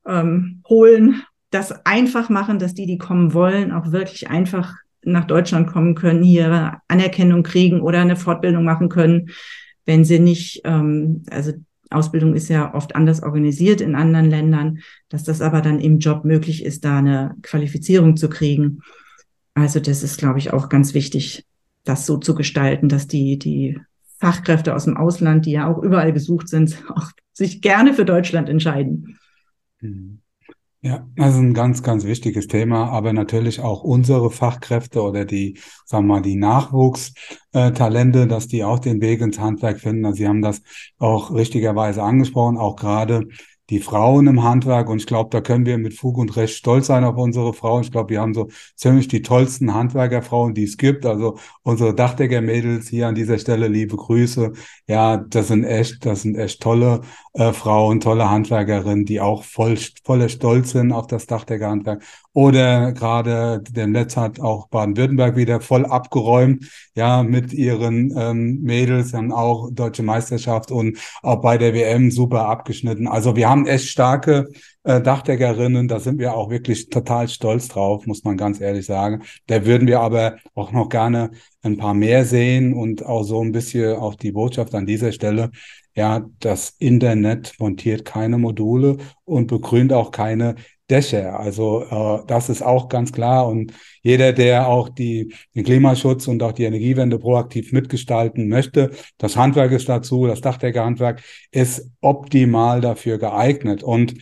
ähm, holen, das einfach machen, dass die, die kommen wollen, auch wirklich einfach nach Deutschland kommen können, hier Anerkennung kriegen oder eine Fortbildung machen können, wenn sie nicht, ähm, also Ausbildung ist ja oft anders organisiert in anderen Ländern, dass das aber dann im Job möglich ist, da eine Qualifizierung zu kriegen. Also das ist, glaube ich, auch ganz wichtig, das so zu gestalten, dass die, die Fachkräfte aus dem Ausland, die ja auch überall gesucht sind, auch sich gerne für Deutschland entscheiden. Mhm. Ja, das ist ein ganz, ganz wichtiges Thema, aber natürlich auch unsere Fachkräfte oder die, sagen wir mal, die Nachwuchstalente, dass die auch den Weg ins Handwerk finden. Also Sie haben das auch richtigerweise angesprochen, auch gerade die Frauen im Handwerk. Und ich glaube, da können wir mit Fug und Recht stolz sein auf unsere Frauen. Ich glaube, wir haben so ziemlich die tollsten Handwerkerfrauen, die es gibt. Also unsere Dachdecker-Mädels hier an dieser Stelle, liebe Grüße. Ja, das sind echt, das sind echt tolle äh, Frauen, tolle Handwerkerinnen, die auch voll, voller Stolz sind auf das Dachdeckerhandwerk. Oder gerade der Netz hat auch Baden-Württemberg wieder voll abgeräumt, ja, mit ihren ähm, Mädels, haben auch deutsche Meisterschaft und auch bei der WM super abgeschnitten. Also wir haben echt starke äh, Dachdeckerinnen, da sind wir auch wirklich total stolz drauf, muss man ganz ehrlich sagen. Da würden wir aber auch noch gerne ein paar mehr sehen und auch so ein bisschen auch die Botschaft an dieser Stelle. Ja, das Internet montiert keine Module und begrünt auch keine Dächer. Also äh, das ist auch ganz klar. Und jeder, der auch die, den Klimaschutz und auch die Energiewende proaktiv mitgestalten möchte, das Handwerk ist dazu, das Dachdeckerhandwerk ist optimal dafür geeignet. Und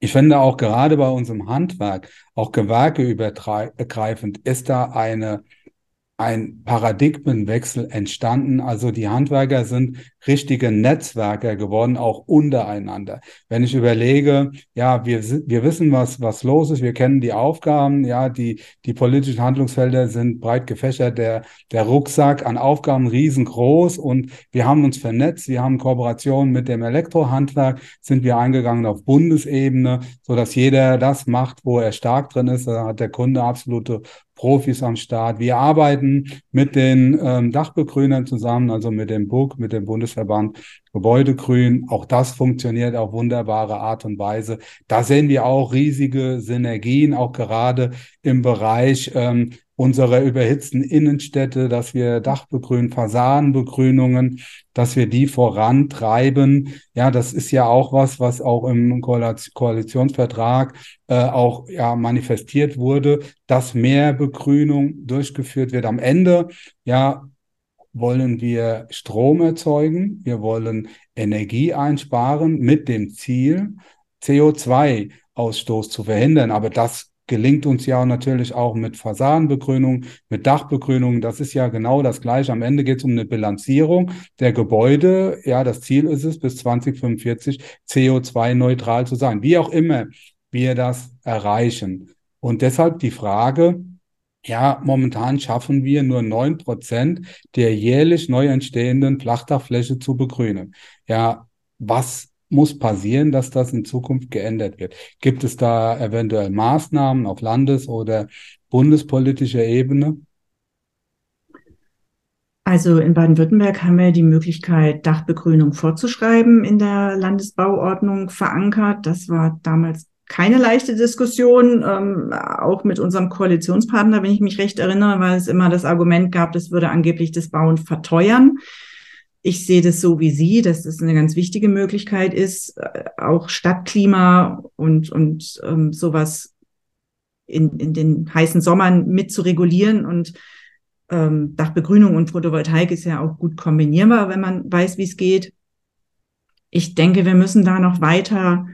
ich finde auch gerade bei unserem Handwerk, auch gewerkeübergreifend, ist da eine ein Paradigmenwechsel entstanden. Also die Handwerker sind richtige Netzwerker geworden, auch untereinander. Wenn ich überlege, ja, wir, wir wissen, was, was los ist, wir kennen die Aufgaben, ja, die, die politischen Handlungsfelder sind breit gefächert, der, der Rucksack an Aufgaben riesengroß und wir haben uns vernetzt, wir haben Kooperationen mit dem Elektrohandwerk, sind wir eingegangen auf Bundesebene, so dass jeder das macht, wo er stark drin ist. Da hat der Kunde absolute Profis am Start. Wir arbeiten mit den ähm, Dachbegrünern zusammen, also mit dem BUG, mit dem Bundesverband Gebäudegrün. Auch das funktioniert auf wunderbare Art und Weise. Da sehen wir auch riesige Synergien, auch gerade im Bereich ähm, unserer überhitzten Innenstädte, dass wir Dachbegrün, Fassadenbegrünungen, dass wir die vorantreiben. Ja, das ist ja auch was, was auch im Koalitionsvertrag äh, auch ja manifestiert wurde, dass mehr Begrünung durchgeführt wird. Am Ende, ja, wollen wir Strom erzeugen, wir wollen Energie einsparen mit dem Ziel, CO2-Ausstoß zu verhindern. Aber das gelingt uns ja natürlich auch mit Fassadenbegrünung, mit Dachbegrünung. Das ist ja genau das Gleiche. Am Ende geht es um eine Bilanzierung der Gebäude. Ja, das Ziel ist es, bis 2045 CO2-neutral zu sein. Wie auch immer wir das erreichen. Und deshalb die Frage, ja, momentan schaffen wir nur neun Prozent der jährlich neu entstehenden Flachdachfläche zu begrünen. Ja, was muss passieren, dass das in Zukunft geändert wird? Gibt es da eventuell Maßnahmen auf Landes- oder bundespolitischer Ebene? Also in Baden-Württemberg haben wir die Möglichkeit, Dachbegrünung vorzuschreiben in der Landesbauordnung verankert. Das war damals keine leichte Diskussion, ähm, auch mit unserem Koalitionspartner, wenn ich mich recht erinnere, weil es immer das Argument gab, das würde angeblich das Bauen verteuern. Ich sehe das so wie Sie, dass das eine ganz wichtige Möglichkeit ist, äh, auch Stadtklima und, und ähm, sowas in, in den heißen Sommern mit zu regulieren. Und ähm, Dachbegrünung und Photovoltaik ist ja auch gut kombinierbar, wenn man weiß, wie es geht. Ich denke, wir müssen da noch weiter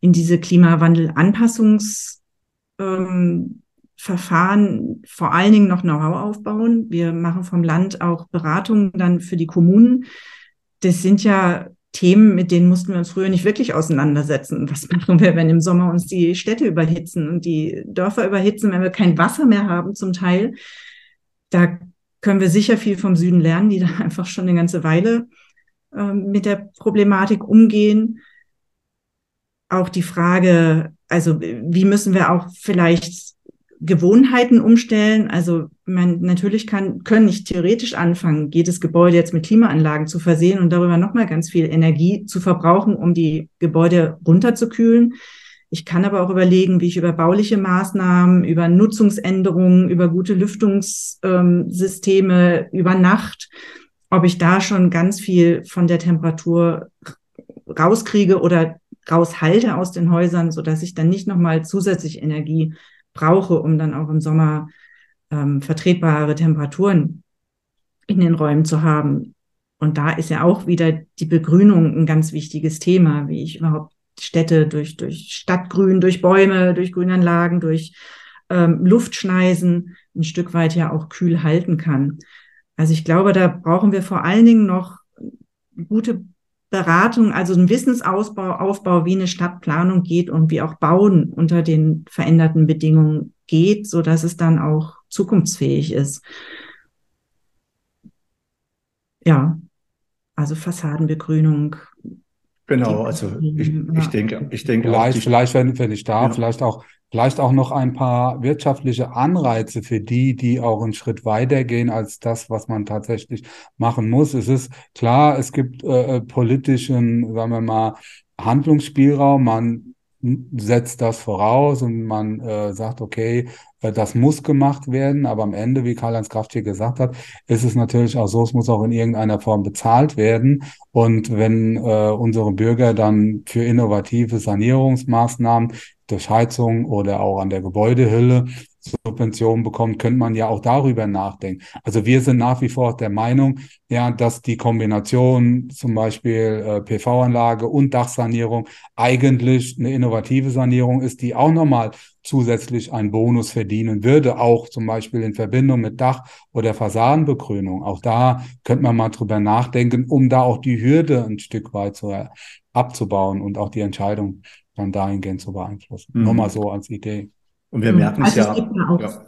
in diese Klimawandel-Anpassungs- ähm, vor allen Dingen noch Know-how aufbauen. Wir machen vom Land auch Beratungen dann für die Kommunen. Das sind ja Themen, mit denen mussten wir uns früher nicht wirklich auseinandersetzen. Was machen wir, wenn im Sommer uns die Städte überhitzen und die Dörfer überhitzen, wenn wir kein Wasser mehr haben zum Teil? Da können wir sicher viel vom Süden lernen, die da einfach schon eine ganze Weile äh, mit der Problematik umgehen. Auch die Frage, also wie müssen wir auch vielleicht Gewohnheiten umstellen. Also man natürlich kann, können nicht theoretisch anfangen, jedes Gebäude jetzt mit Klimaanlagen zu versehen und darüber nochmal ganz viel Energie zu verbrauchen, um die Gebäude runterzukühlen. Ich kann aber auch überlegen, wie ich über bauliche Maßnahmen, über Nutzungsänderungen, über gute Lüftungssysteme, über Nacht, ob ich da schon ganz viel von der Temperatur rauskriege oder raushalte aus den Häusern, so dass ich dann nicht nochmal zusätzlich Energie brauche, um dann auch im Sommer ähm, vertretbare Temperaturen in den Räumen zu haben. Und da ist ja auch wieder die Begrünung ein ganz wichtiges Thema, wie ich überhaupt Städte durch, durch Stadtgrün, durch Bäume, durch Grünanlagen, durch ähm, Luftschneisen ein Stück weit ja auch kühl halten kann. Also ich glaube, da brauchen wir vor allen Dingen noch gute Beratung, also ein Wissensausbau, Aufbau, wie eine Stadtplanung geht und wie auch Bauen unter den veränderten Bedingungen geht, so dass es dann auch zukunftsfähig ist. Ja, also Fassadenbegrünung. Genau, also ich, ich denke, ich denke vielleicht, vielleicht wenn, wenn ich darf, ja. vielleicht auch Vielleicht auch noch ein paar wirtschaftliche Anreize für die, die auch einen Schritt weiter gehen als das, was man tatsächlich machen muss. Es ist klar, es gibt äh, äh politischen, sagen wir mal, Handlungsspielraum. Man setzt das voraus und man äh, sagt, okay, äh, das muss gemacht werden, aber am Ende, wie Karl-Heinz Kraft hier gesagt hat, ist es natürlich auch so, es muss auch in irgendeiner Form bezahlt werden. Und wenn äh, unsere Bürger dann für innovative Sanierungsmaßnahmen durch Heizung oder auch an der Gebäudehülle Subventionen bekommt, könnte man ja auch darüber nachdenken. Also wir sind nach wie vor der Meinung, ja, dass die Kombination zum Beispiel äh, PV-Anlage und Dachsanierung eigentlich eine innovative Sanierung ist, die auch nochmal zusätzlich einen Bonus verdienen würde, auch zum Beispiel in Verbindung mit Dach- oder Fassadenbegrünung. Auch da könnte man mal drüber nachdenken, um da auch die Hürde ein Stück weit zu, abzubauen und auch die Entscheidung dann dahingehend zu beeinflussen. Mhm. Nur mal so als Idee. Und wir merken also es ja. Es gibt ja auch ja.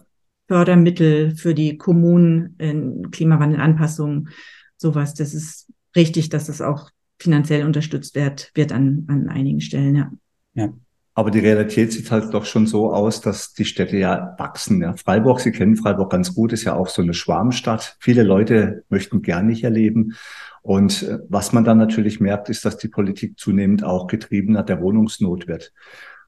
Fördermittel für die Kommunen in Klimawandelanpassung, sowas. Das ist richtig, dass es auch finanziell unterstützt wird, wird an, an einigen Stellen, ja. Ja. Aber die Realität sieht halt doch schon so aus, dass die Städte ja wachsen. Ja. Freiburg, Sie kennen Freiburg ganz gut, ist ja auch so eine Schwarmstadt. Viele Leute möchten gern hier leben. Und äh, was man dann natürlich merkt, ist, dass die Politik zunehmend auch getriebener der Wohnungsnot wird.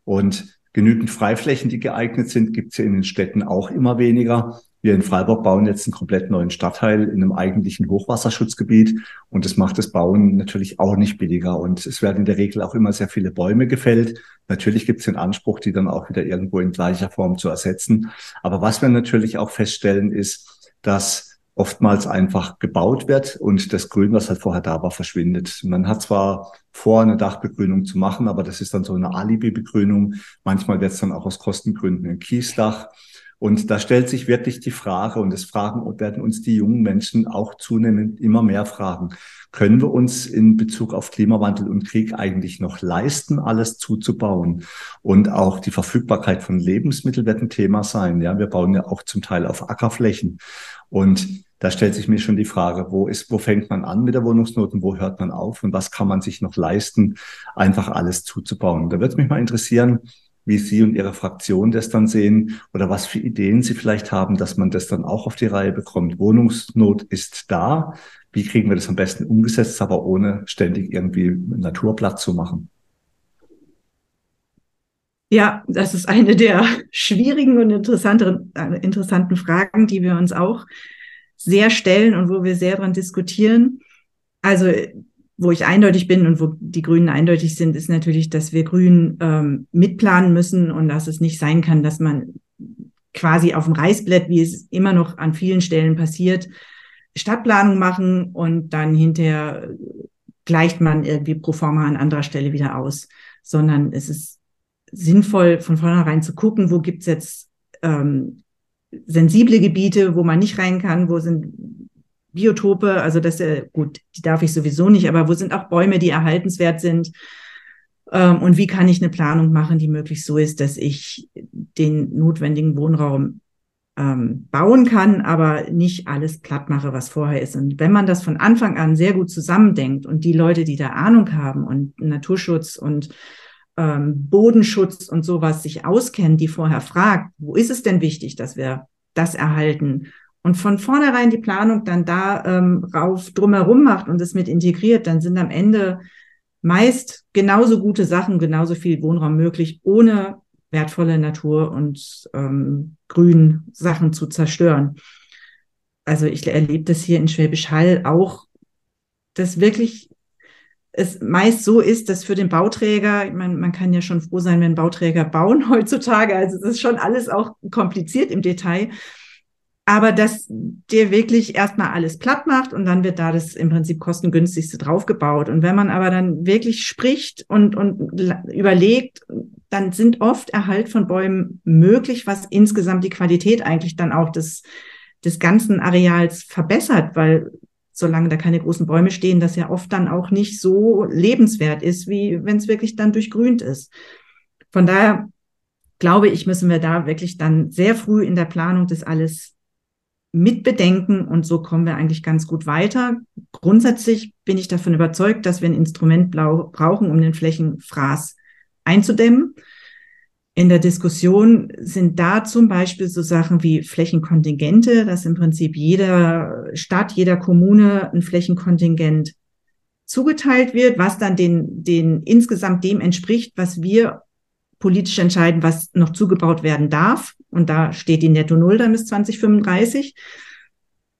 Und genügend Freiflächen, die geeignet sind, gibt es in den Städten auch immer weniger. Wir in Freiburg bauen jetzt einen komplett neuen Stadtteil in einem eigentlichen Hochwasserschutzgebiet und das macht das Bauen natürlich auch nicht billiger und es werden in der Regel auch immer sehr viele Bäume gefällt. Natürlich gibt es den Anspruch, die dann auch wieder irgendwo in gleicher Form zu ersetzen. Aber was wir natürlich auch feststellen, ist, dass oftmals einfach gebaut wird und das Grün, was halt vorher da war, verschwindet. Man hat zwar vor, eine Dachbegrünung zu machen, aber das ist dann so eine Alibi-Begrünung. Manchmal wird es dann auch aus Kostengründen ein Kiesdach. Und da stellt sich wirklich die Frage, und das fragen werden uns die jungen Menschen auch zunehmend immer mehr fragen, können wir uns in Bezug auf Klimawandel und Krieg eigentlich noch leisten, alles zuzubauen? Und auch die Verfügbarkeit von Lebensmitteln wird ein Thema sein. Ja, wir bauen ja auch zum Teil auf Ackerflächen. Und da stellt sich mir schon die Frage, wo ist, wo fängt man an mit der Wohnungsnot und wo hört man auf und was kann man sich noch leisten, einfach alles zuzubauen? Da würde mich mal interessieren, wie Sie und Ihre Fraktion das dann sehen oder was für Ideen Sie vielleicht haben, dass man das dann auch auf die Reihe bekommt. Wohnungsnot ist da. Wie kriegen wir das am besten umgesetzt, aber ohne ständig irgendwie Naturblatt zu machen? Ja, das ist eine der schwierigen und interessanteren, äh, interessanten Fragen, die wir uns auch sehr stellen und wo wir sehr dran diskutieren. Also wo ich eindeutig bin und wo die Grünen eindeutig sind, ist natürlich, dass wir Grünen ähm, mitplanen müssen und dass es nicht sein kann, dass man quasi auf dem Reißbrett, wie es immer noch an vielen Stellen passiert, Stadtplanung machen und dann hinterher gleicht man irgendwie pro forma an anderer Stelle wieder aus, sondern es ist sinnvoll, von vornherein zu gucken, wo gibt's jetzt ähm, sensible Gebiete, wo man nicht rein kann, wo sind Biotope, also das äh, gut, die darf ich sowieso nicht, aber wo sind auch Bäume, die erhaltenswert sind? Ähm, und wie kann ich eine Planung machen, die möglichst so ist, dass ich den notwendigen Wohnraum ähm, bauen kann, aber nicht alles platt mache, was vorher ist. Und wenn man das von Anfang an sehr gut zusammendenkt und die Leute, die da Ahnung haben und Naturschutz und ähm, Bodenschutz und sowas sich auskennen, die vorher fragt, wo ist es denn wichtig, dass wir das erhalten? Und von vornherein die Planung dann da ähm, rauf drumherum macht und es mit integriert, dann sind am Ende meist genauso gute Sachen, genauso viel Wohnraum möglich, ohne wertvolle Natur und ähm, Grün Sachen zu zerstören. Also ich erlebe das hier in Schwäbisch Hall auch, dass wirklich es meist so ist, dass für den Bauträger, ich meine, man kann ja schon froh sein, wenn Bauträger bauen heutzutage, also es ist schon alles auch kompliziert im Detail, aber dass der wirklich erstmal alles platt macht und dann wird da das im Prinzip kostengünstigste draufgebaut. Und wenn man aber dann wirklich spricht und, und überlegt, dann sind oft Erhalt von Bäumen möglich, was insgesamt die Qualität eigentlich dann auch des, des ganzen Areals verbessert, weil solange da keine großen Bäume stehen, das ja oft dann auch nicht so lebenswert ist, wie wenn es wirklich dann durchgrünt ist. Von daher glaube ich, müssen wir da wirklich dann sehr früh in der Planung das alles mitbedenken und so kommen wir eigentlich ganz gut weiter. Grundsätzlich bin ich davon überzeugt, dass wir ein Instrument brauchen, um den Flächenfraß einzudämmen. In der Diskussion sind da zum Beispiel so Sachen wie Flächenkontingente, dass im Prinzip jeder Stadt, jeder Kommune ein Flächenkontingent zugeteilt wird, was dann den, den insgesamt dem entspricht, was wir politisch entscheiden, was noch zugebaut werden darf. Und da steht die Netto Null dann bis 2035.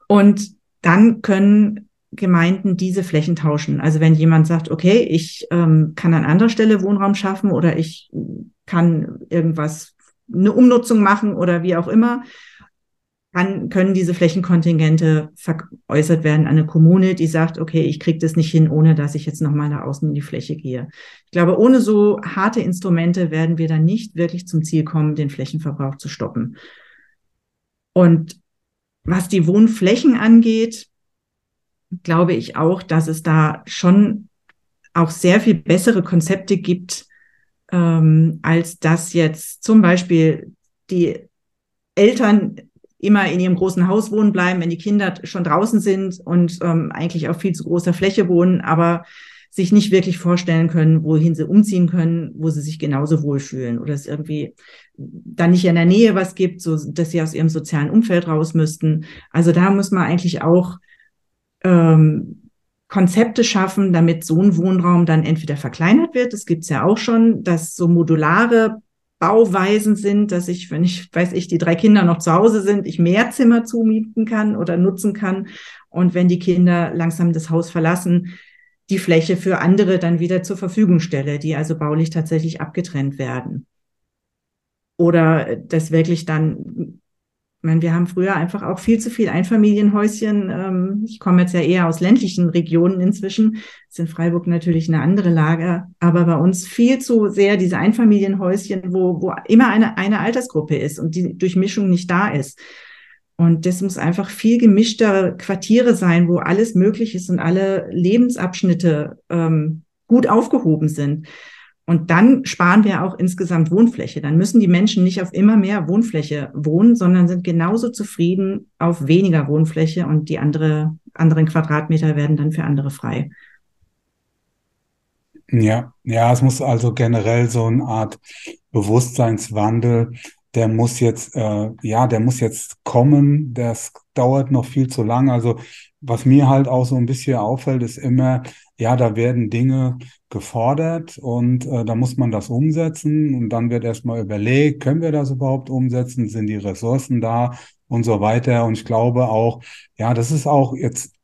Und dann können Gemeinden diese Flächen tauschen. Also wenn jemand sagt, okay, ich ähm, kann an anderer Stelle Wohnraum schaffen oder ich kann irgendwas, eine Umnutzung machen oder wie auch immer, dann können diese Flächenkontingente veräußert werden an eine Kommune, die sagt, okay, ich kriege das nicht hin, ohne dass ich jetzt nochmal nach außen in die Fläche gehe. Ich glaube, ohne so harte Instrumente werden wir dann nicht wirklich zum Ziel kommen, den Flächenverbrauch zu stoppen. Und was die Wohnflächen angeht, glaube ich auch, dass es da schon auch sehr viel bessere Konzepte gibt, ähm, als dass jetzt zum Beispiel die Eltern immer in ihrem großen Haus wohnen bleiben, wenn die Kinder schon draußen sind und ähm, eigentlich auf viel zu großer Fläche wohnen, aber sich nicht wirklich vorstellen können, wohin sie umziehen können, wo sie sich genauso wohlfühlen oder es irgendwie dann nicht in der Nähe was gibt, so dass sie aus ihrem sozialen Umfeld raus müssten. Also da muss man eigentlich auch ähm, Konzepte schaffen, damit so ein Wohnraum dann entweder verkleinert wird, das gibt's ja auch schon, dass so modulare Bauweisen sind, dass ich, wenn ich, weiß ich, die drei Kinder noch zu Hause sind, ich mehr Zimmer zumieten kann oder nutzen kann. Und wenn die Kinder langsam das Haus verlassen, die Fläche für andere dann wieder zur Verfügung stelle, die also baulich tatsächlich abgetrennt werden. Oder das wirklich dann, ich meine, wir haben früher einfach auch viel zu viel Einfamilienhäuschen. Ähm, ich komme jetzt ja eher aus ländlichen Regionen inzwischen. Ist in Freiburg natürlich eine andere Lage, aber bei uns viel zu sehr diese Einfamilienhäuschen, wo, wo immer eine, eine Altersgruppe ist und die Durchmischung nicht da ist. Und das muss einfach viel gemischter Quartiere sein, wo alles möglich ist und alle Lebensabschnitte ähm, gut aufgehoben sind. Und dann sparen wir auch insgesamt Wohnfläche. Dann müssen die Menschen nicht auf immer mehr Wohnfläche wohnen, sondern sind genauso zufrieden auf weniger Wohnfläche und die andere, anderen Quadratmeter werden dann für andere frei. Ja, ja, es muss also generell so eine Art Bewusstseinswandel der muss jetzt, äh, ja, der muss jetzt kommen. Das dauert noch viel zu lang. Also was mir halt auch so ein bisschen auffällt, ist immer, ja, da werden Dinge gefordert und äh, da muss man das umsetzen und dann wird erstmal überlegt, können wir das überhaupt umsetzen? Sind die Ressourcen da und so weiter? Und ich glaube auch, ja, das ist auch jetzt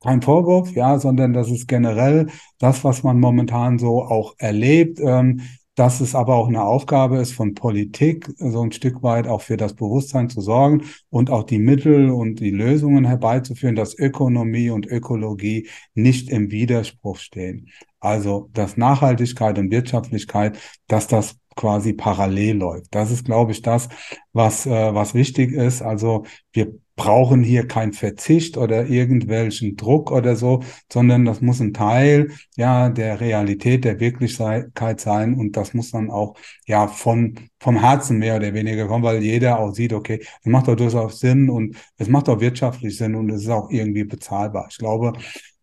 kein Vorwurf, ja, sondern das ist generell das, was man momentan so auch erlebt. Ähm, dass es aber auch eine Aufgabe ist von Politik, so ein Stück weit auch für das Bewusstsein zu sorgen und auch die Mittel und die Lösungen herbeizuführen, dass Ökonomie und Ökologie nicht im Widerspruch stehen. Also, dass Nachhaltigkeit und Wirtschaftlichkeit, dass das quasi parallel läuft. Das ist, glaube ich, das, was, äh, was wichtig ist. Also wir brauchen hier keinen Verzicht oder irgendwelchen Druck oder so, sondern das muss ein Teil ja der Realität, der Wirklichkeit sein und das muss dann auch ja von vom Herzen mehr oder weniger kommen, weil jeder auch sieht, okay, es macht doch durchaus Sinn und es macht auch wirtschaftlich Sinn und es ist auch irgendwie bezahlbar. Ich glaube,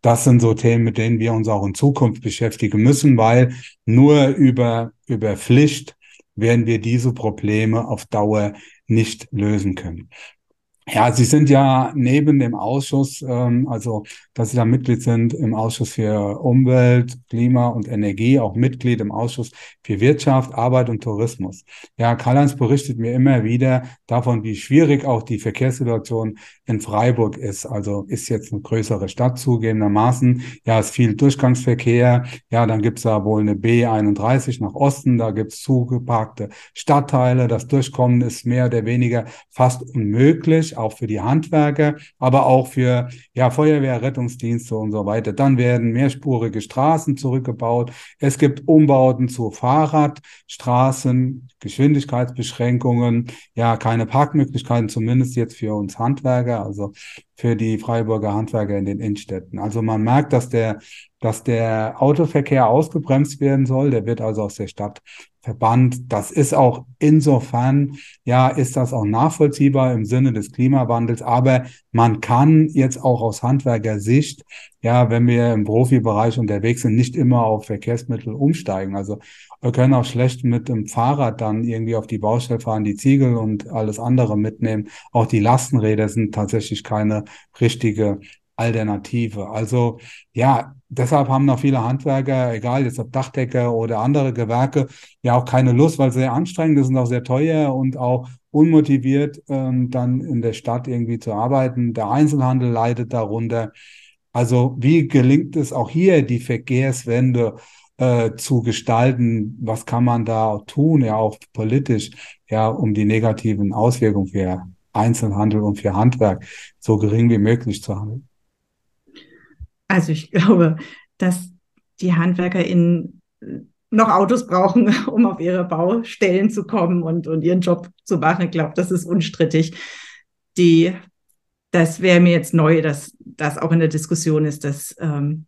das sind so Themen, mit denen wir uns auch in Zukunft beschäftigen müssen, weil nur über, über Pflicht werden wir diese Probleme auf Dauer nicht lösen können. Ja, Sie sind ja neben dem Ausschuss, ähm, also dass Sie da Mitglied sind im Ausschuss für Umwelt, Klima und Energie, auch Mitglied im Ausschuss für Wirtschaft, Arbeit und Tourismus. Ja, Karl-Heinz berichtet mir immer wieder davon, wie schwierig auch die Verkehrssituation in Freiburg ist. Also ist jetzt eine größere Stadt zugegebenermaßen. Ja, ist viel Durchgangsverkehr. Ja, dann gibt's da wohl eine B31 nach Osten. Da gibt's zugeparkte Stadtteile. Das Durchkommen ist mehr oder weniger fast unmöglich, auch für die Handwerker, aber auch für ja, Feuerwehr, Rettungsdienste und so weiter. Dann werden mehrspurige Straßen zurückgebaut. Es gibt Umbauten zu Fahrradstraßen, Geschwindigkeitsbeschränkungen, ja, keine Parkmöglichkeiten, zumindest jetzt für uns Handwerker, also für die Freiburger Handwerker in den Innenstädten. Also man merkt, dass der, dass der Autoverkehr ausgebremst werden soll. Der wird also aus der Stadt verbannt. Das ist auch insofern, ja, ist das auch nachvollziehbar im Sinne des Klimawandels. Aber man kann jetzt auch aus Handwerkersicht, ja, wenn wir im Profibereich unterwegs sind, nicht immer auf Verkehrsmittel umsteigen. Also wir können auch schlecht mit dem Fahrrad dann irgendwie auf die Baustelle fahren, die Ziegel und alles andere mitnehmen. Auch die Lastenräder sind tatsächlich keine richtige Alternative. Also ja, deshalb haben noch viele Handwerker, egal jetzt ob Dachdecker oder andere Gewerke, ja auch keine Lust, weil sie sehr anstrengend ist und auch sehr teuer und auch unmotiviert ähm, dann in der Stadt irgendwie zu arbeiten. Der Einzelhandel leidet darunter. Also wie gelingt es auch hier, die Verkehrswende äh, zu gestalten? Was kann man da tun, ja auch politisch, ja, um die negativen Auswirkungen für Einzelhandel und für Handwerk so gering wie möglich zu handeln? Also ich glaube, dass die HandwerkerInnen noch Autos brauchen, um auf ihre Baustellen zu kommen und, und ihren Job zu machen. Ich glaube, das ist unstrittig. Die, das wäre mir jetzt neu, dass das auch in der Diskussion ist, dass ähm,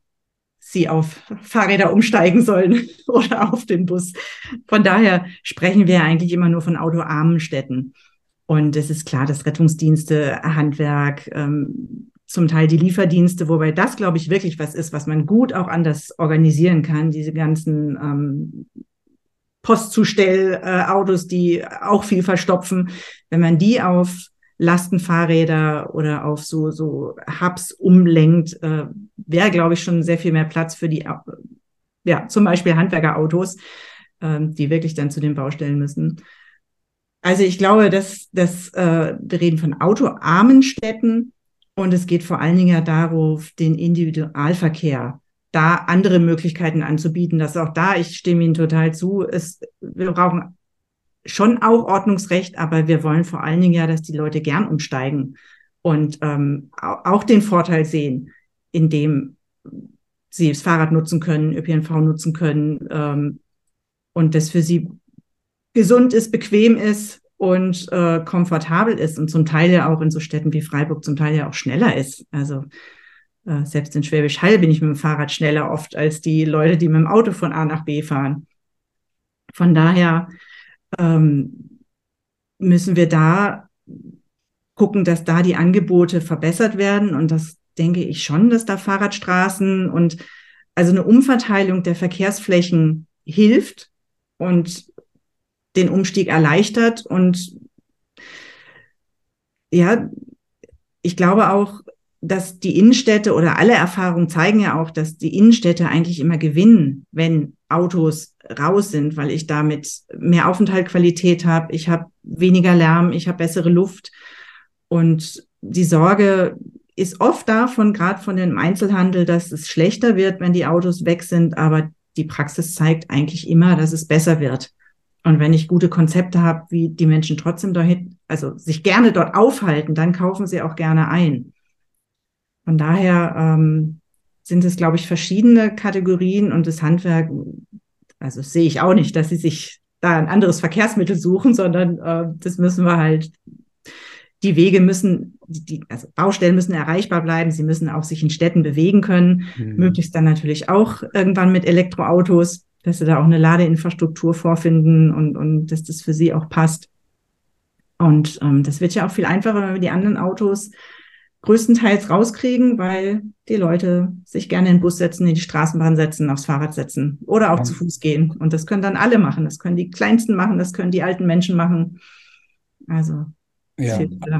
sie auf Fahrräder umsteigen sollen oder auf den Bus. Von daher sprechen wir eigentlich immer nur von autoarmen Städten. Und es ist klar, dass Rettungsdienste, Handwerk, ähm, zum Teil die Lieferdienste, wobei das, glaube ich, wirklich was ist, was man gut auch anders organisieren kann. Diese ganzen ähm, Postzustellautos, die auch viel verstopfen, wenn man die auf Lastenfahrräder oder auf so, so Hubs umlenkt, äh, wäre, glaube ich, schon sehr viel mehr Platz für die, ja, zum Beispiel Handwerkerautos, äh, die wirklich dann zu den Baustellen müssen. Also ich glaube, dass, dass äh, wir reden von autoarmen Städten und es geht vor allen Dingen ja darauf, den Individualverkehr da andere Möglichkeiten anzubieten, dass auch da, ich stimme Ihnen total zu, ist, wir brauchen schon auch Ordnungsrecht, aber wir wollen vor allen Dingen ja, dass die Leute gern umsteigen und ähm, auch den Vorteil sehen, indem sie das Fahrrad nutzen können, ÖPNV nutzen können ähm, und das für sie gesund ist, bequem ist und äh, komfortabel ist und zum Teil ja auch in so Städten wie Freiburg zum Teil ja auch schneller ist. Also äh, selbst in Schwäbisch Hall bin ich mit dem Fahrrad schneller oft als die Leute, die mit dem Auto von A nach B fahren. Von daher ähm, müssen wir da gucken, dass da die Angebote verbessert werden. Und das denke ich schon, dass da Fahrradstraßen und also eine Umverteilung der Verkehrsflächen hilft und den Umstieg erleichtert. Und ja, ich glaube auch, dass die Innenstädte oder alle Erfahrungen zeigen ja auch, dass die Innenstädte eigentlich immer gewinnen, wenn Autos raus sind, weil ich damit mehr Aufenthaltqualität habe, ich habe weniger Lärm, ich habe bessere Luft. Und die Sorge ist oft davon, gerade von dem Einzelhandel, dass es schlechter wird, wenn die Autos weg sind, aber die Praxis zeigt eigentlich immer, dass es besser wird. Und wenn ich gute Konzepte habe, wie die Menschen trotzdem dahin, also sich gerne dort aufhalten, dann kaufen sie auch gerne ein. Von daher ähm, sind es, glaube ich, verschiedene Kategorien und das Handwerk, also das sehe ich auch nicht, dass sie sich da ein anderes Verkehrsmittel suchen, sondern äh, das müssen wir halt, die Wege müssen, die, also Baustellen müssen erreichbar bleiben, sie müssen auch sich in Städten bewegen können, mhm. möglichst dann natürlich auch irgendwann mit Elektroautos, dass sie da auch eine Ladeinfrastruktur vorfinden und, und dass das für sie auch passt. Und ähm, das wird ja auch viel einfacher, wenn wir die anderen Autos größtenteils rauskriegen, weil die Leute sich gerne in den Bus setzen, in die Straßenbahn setzen, aufs Fahrrad setzen oder auch ja. zu Fuß gehen. Und das können dann alle machen. Das können die Kleinsten machen, das können die alten Menschen machen. Also ja,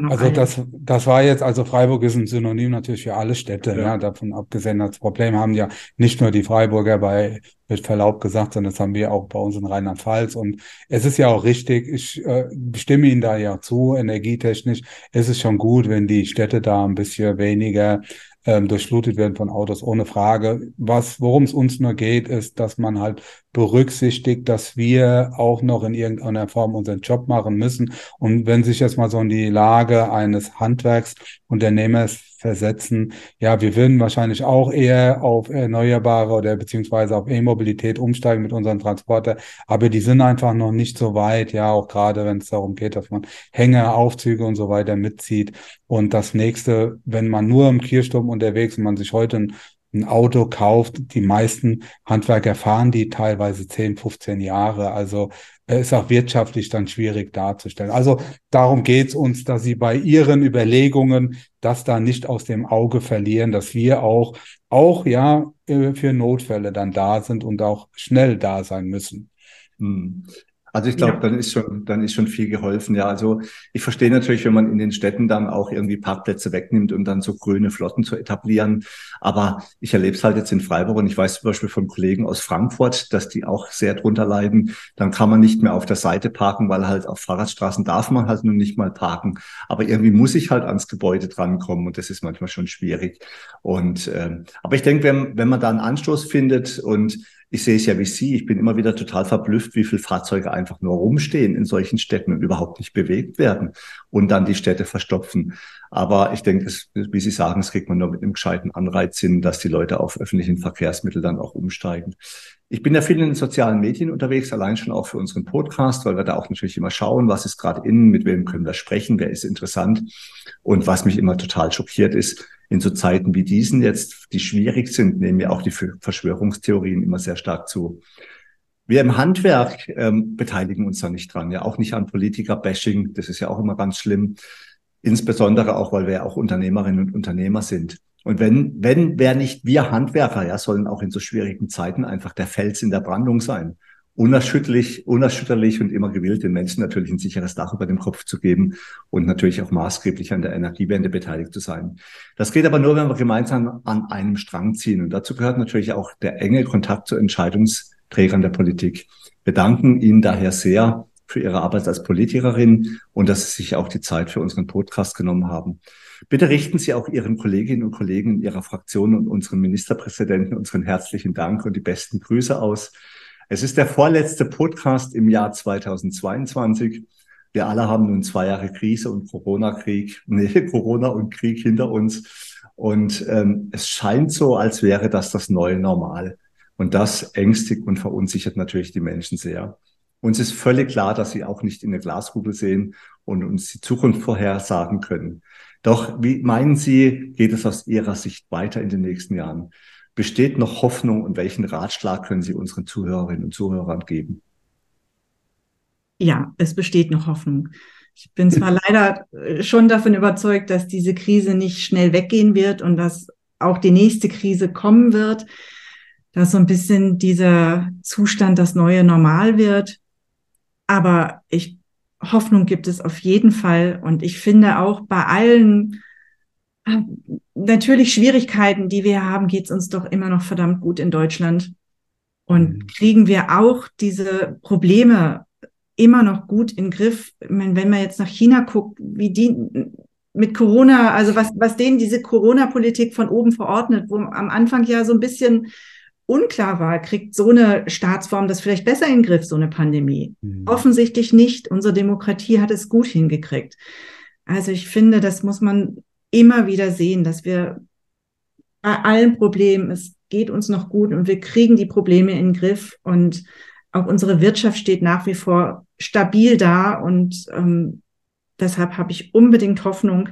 also das, das war jetzt, also Freiburg ist ein Synonym natürlich für alle Städte, ja. ja. davon abgesehen, das Problem haben ja nicht nur die Freiburger bei, mit Verlaub gesagt, sondern das haben wir auch bei uns in Rheinland-Pfalz und es ist ja auch richtig, ich äh, stimme Ihnen da ja zu, energietechnisch ist es schon gut, wenn die Städte da ein bisschen weniger ähm, durchflutet werden von Autos, ohne Frage. Was, worum es uns nur geht, ist, dass man halt berücksichtigt, dass wir auch noch in irgendeiner Form unseren Job machen müssen. Und wenn sich jetzt mal so in die Lage eines Handwerksunternehmers versetzen. Ja, wir würden wahrscheinlich auch eher auf erneuerbare oder beziehungsweise auf E-Mobilität umsteigen mit unseren Transporter, aber die sind einfach noch nicht so weit, ja, auch gerade wenn es darum geht, dass man Hänger, Aufzüge und so weiter mitzieht. Und das nächste, wenn man nur im Kirchturm unterwegs und man sich heute ein ein Auto kauft, die meisten Handwerker fahren die teilweise 10, 15 Jahre. Also äh, ist auch wirtschaftlich dann schwierig darzustellen. Also darum geht's uns, dass Sie bei Ihren Überlegungen das da nicht aus dem Auge verlieren, dass wir auch, auch ja, äh, für Notfälle dann da sind und auch schnell da sein müssen. Also ich glaube, ja. dann ist schon, dann ist schon viel geholfen. Ja, also ich verstehe natürlich, wenn man in den Städten dann auch irgendwie Parkplätze wegnimmt, um dann so grüne Flotten zu etablieren. Aber ich erlebe es halt jetzt in Freiburg und ich weiß zum Beispiel von Kollegen aus Frankfurt, dass die auch sehr drunter leiden. Dann kann man nicht mehr auf der Seite parken, weil halt auf Fahrradstraßen darf man halt nun nicht mal parken. Aber irgendwie muss ich halt ans Gebäude drankommen und das ist manchmal schon schwierig. Und ähm, aber ich denke, wenn, wenn man da einen Anstoß findet und ich sehe es ja wie Sie, ich bin immer wieder total verblüfft, wie viele Fahrzeuge einfach nur rumstehen in solchen Städten und überhaupt nicht bewegt werden und dann die Städte verstopfen. Aber ich denke, das, wie Sie sagen, das kriegt man nur mit einem gescheiten Anreiz hin, dass die Leute auf öffentlichen Verkehrsmittel dann auch umsteigen. Ich bin ja viel in den sozialen Medien unterwegs, allein schon auch für unseren Podcast, weil wir da auch natürlich immer schauen, was ist gerade innen, mit wem können wir sprechen, wer ist interessant. Und was mich immer total schockiert ist, in so Zeiten wie diesen jetzt, die schwierig sind, nehmen ja auch die Verschwörungstheorien immer sehr stark zu. Wir im Handwerk ähm, beteiligen uns da nicht dran, ja auch nicht an Politiker-Bashing, das ist ja auch immer ganz schlimm. insbesondere auch, weil wir ja auch Unternehmerinnen und Unternehmer sind. Und wenn, wenn, wer nicht wir Handwerker, ja, sollen auch in so schwierigen Zeiten einfach der Fels in der Brandung sein unerschütterlich, unerschütterlich und immer gewillt, den Menschen natürlich ein sicheres Dach über dem Kopf zu geben und natürlich auch maßgeblich an der Energiewende beteiligt zu sein. Das geht aber nur, wenn wir gemeinsam an einem Strang ziehen. Und dazu gehört natürlich auch der enge Kontakt zu Entscheidungsträgern der Politik. Wir danken Ihnen daher sehr für Ihre Arbeit als Politikerin und dass Sie sich auch die Zeit für unseren Podcast genommen haben. Bitte richten Sie auch Ihren Kolleginnen und Kollegen in Ihrer Fraktion und unseren Ministerpräsidenten unseren herzlichen Dank und die besten Grüße aus. Es ist der vorletzte Podcast im Jahr 2022. Wir alle haben nun zwei Jahre Krise und Corona-Krieg, nee, Corona und Krieg hinter uns. Und ähm, es scheint so, als wäre das das neue Normal. Und das ängstigt und verunsichert natürlich die Menschen sehr. Uns ist völlig klar, dass sie auch nicht in der Glaskugel sehen und uns die Zukunft vorhersagen können. Doch wie meinen Sie, geht es aus Ihrer Sicht weiter in den nächsten Jahren? Besteht noch Hoffnung und welchen Ratschlag können Sie unseren Zuhörerinnen und Zuhörern geben? Ja, es besteht noch Hoffnung. Ich bin zwar leider äh, schon davon überzeugt, dass diese Krise nicht schnell weggehen wird und dass auch die nächste Krise kommen wird, dass so ein bisschen dieser Zustand das neue Normal wird. Aber ich, Hoffnung gibt es auf jeden Fall. Und ich finde auch bei allen natürlich Schwierigkeiten, die wir haben, geht es uns doch immer noch verdammt gut in Deutschland. Und mhm. kriegen wir auch diese Probleme immer noch gut in den Griff. Meine, wenn man jetzt nach China guckt, wie die mit Corona, also was, was denen diese Corona-Politik von oben verordnet, wo am Anfang ja so ein bisschen unklar war, kriegt so eine Staatsform das vielleicht besser in den Griff, so eine Pandemie? Mhm. Offensichtlich nicht. Unsere Demokratie hat es gut hingekriegt. Also ich finde, das muss man immer wieder sehen, dass wir bei allen Problemen, es geht uns noch gut und wir kriegen die Probleme in den Griff und auch unsere Wirtschaft steht nach wie vor stabil da und ähm, deshalb habe ich unbedingt Hoffnung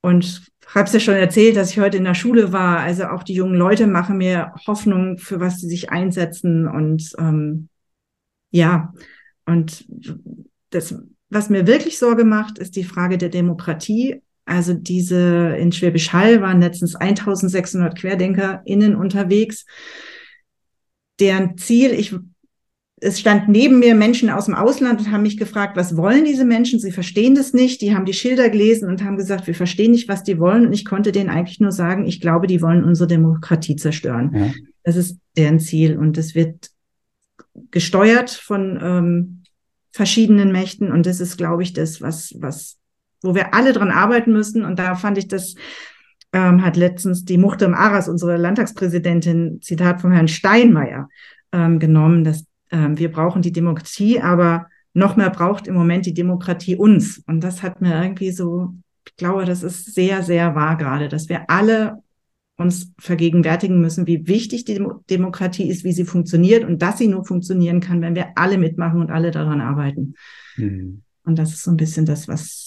und habe es ja schon erzählt, dass ich heute in der Schule war. Also auch die jungen Leute machen mir Hoffnung, für was sie sich einsetzen und ähm, ja und das, was mir wirklich Sorge macht, ist die Frage der Demokratie also diese in Schwäbisch Hall waren letztens 1600 QuerdenkerInnen unterwegs, deren Ziel, ich, es stand neben mir Menschen aus dem Ausland und haben mich gefragt, was wollen diese Menschen? Sie verstehen das nicht. Die haben die Schilder gelesen und haben gesagt, wir verstehen nicht, was die wollen. Und ich konnte denen eigentlich nur sagen, ich glaube, die wollen unsere Demokratie zerstören. Ja. Das ist deren Ziel und es wird gesteuert von ähm, verschiedenen Mächten und das ist, glaube ich, das, was, was wo wir alle dran arbeiten müssen. Und da fand ich das, ähm, hat letztens die Muchtem Aras, unsere Landtagspräsidentin, Zitat von Herrn Steinmeier, ähm, genommen, dass ähm, wir brauchen die Demokratie, aber noch mehr braucht im Moment die Demokratie uns. Und das hat mir irgendwie so, ich glaube, das ist sehr, sehr wahr gerade, dass wir alle uns vergegenwärtigen müssen, wie wichtig die Demokratie ist, wie sie funktioniert und dass sie nur funktionieren kann, wenn wir alle mitmachen und alle daran arbeiten. Mhm. Und das ist so ein bisschen das, was,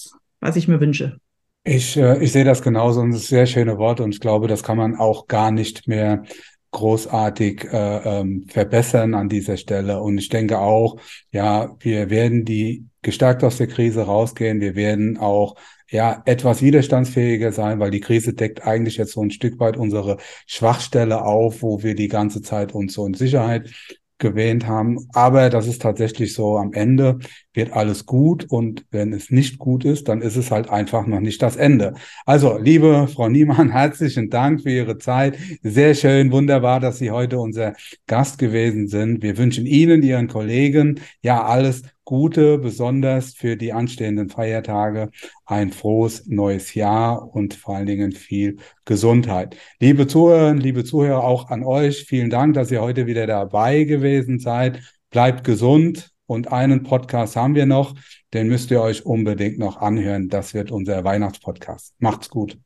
was ich mir wünsche. Ich, äh, ich sehe das genauso und es ist sehr schöne Worte und ich glaube, das kann man auch gar nicht mehr großartig äh, ähm, verbessern an dieser Stelle. Und ich denke auch, ja, wir werden die gestärkt aus der Krise rausgehen. Wir werden auch ja etwas widerstandsfähiger sein, weil die Krise deckt eigentlich jetzt so ein Stück weit unsere Schwachstelle auf, wo wir die ganze Zeit uns so in Sicherheit gewähnt haben. Aber das ist tatsächlich so, am Ende wird alles gut und wenn es nicht gut ist, dann ist es halt einfach noch nicht das Ende. Also, liebe Frau Niemann, herzlichen Dank für Ihre Zeit. Sehr schön, wunderbar, dass Sie heute unser Gast gewesen sind. Wir wünschen Ihnen, Ihren Kollegen, ja, alles Gute, besonders für die anstehenden Feiertage, ein frohes neues Jahr und vor allen Dingen viel Gesundheit. Liebe Zuhörer, liebe Zuhörer, auch an euch, vielen Dank, dass ihr heute wieder dabei gewesen seid. Bleibt gesund und einen Podcast haben wir noch, den müsst ihr euch unbedingt noch anhören. Das wird unser Weihnachtspodcast. Macht's gut.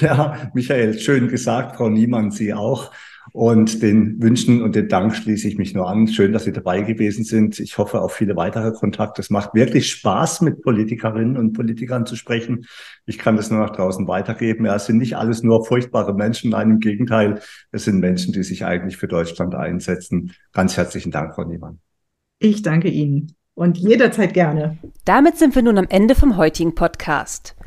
Ja, Michael, schön gesagt, Frau Niemann, Sie auch. Und den Wünschen und den Dank schließe ich mich nur an. Schön, dass Sie dabei gewesen sind. Ich hoffe auf viele weitere Kontakte. Es macht wirklich Spaß, mit Politikerinnen und Politikern zu sprechen. Ich kann das nur nach draußen weitergeben. Ja, es sind nicht alles nur furchtbare Menschen. Nein, im Gegenteil. Es sind Menschen, die sich eigentlich für Deutschland einsetzen. Ganz herzlichen Dank, Frau Niemann. Ich danke Ihnen. und jederzeit gerne. Damit sind wir nun am Ende vom heutigen Podcast.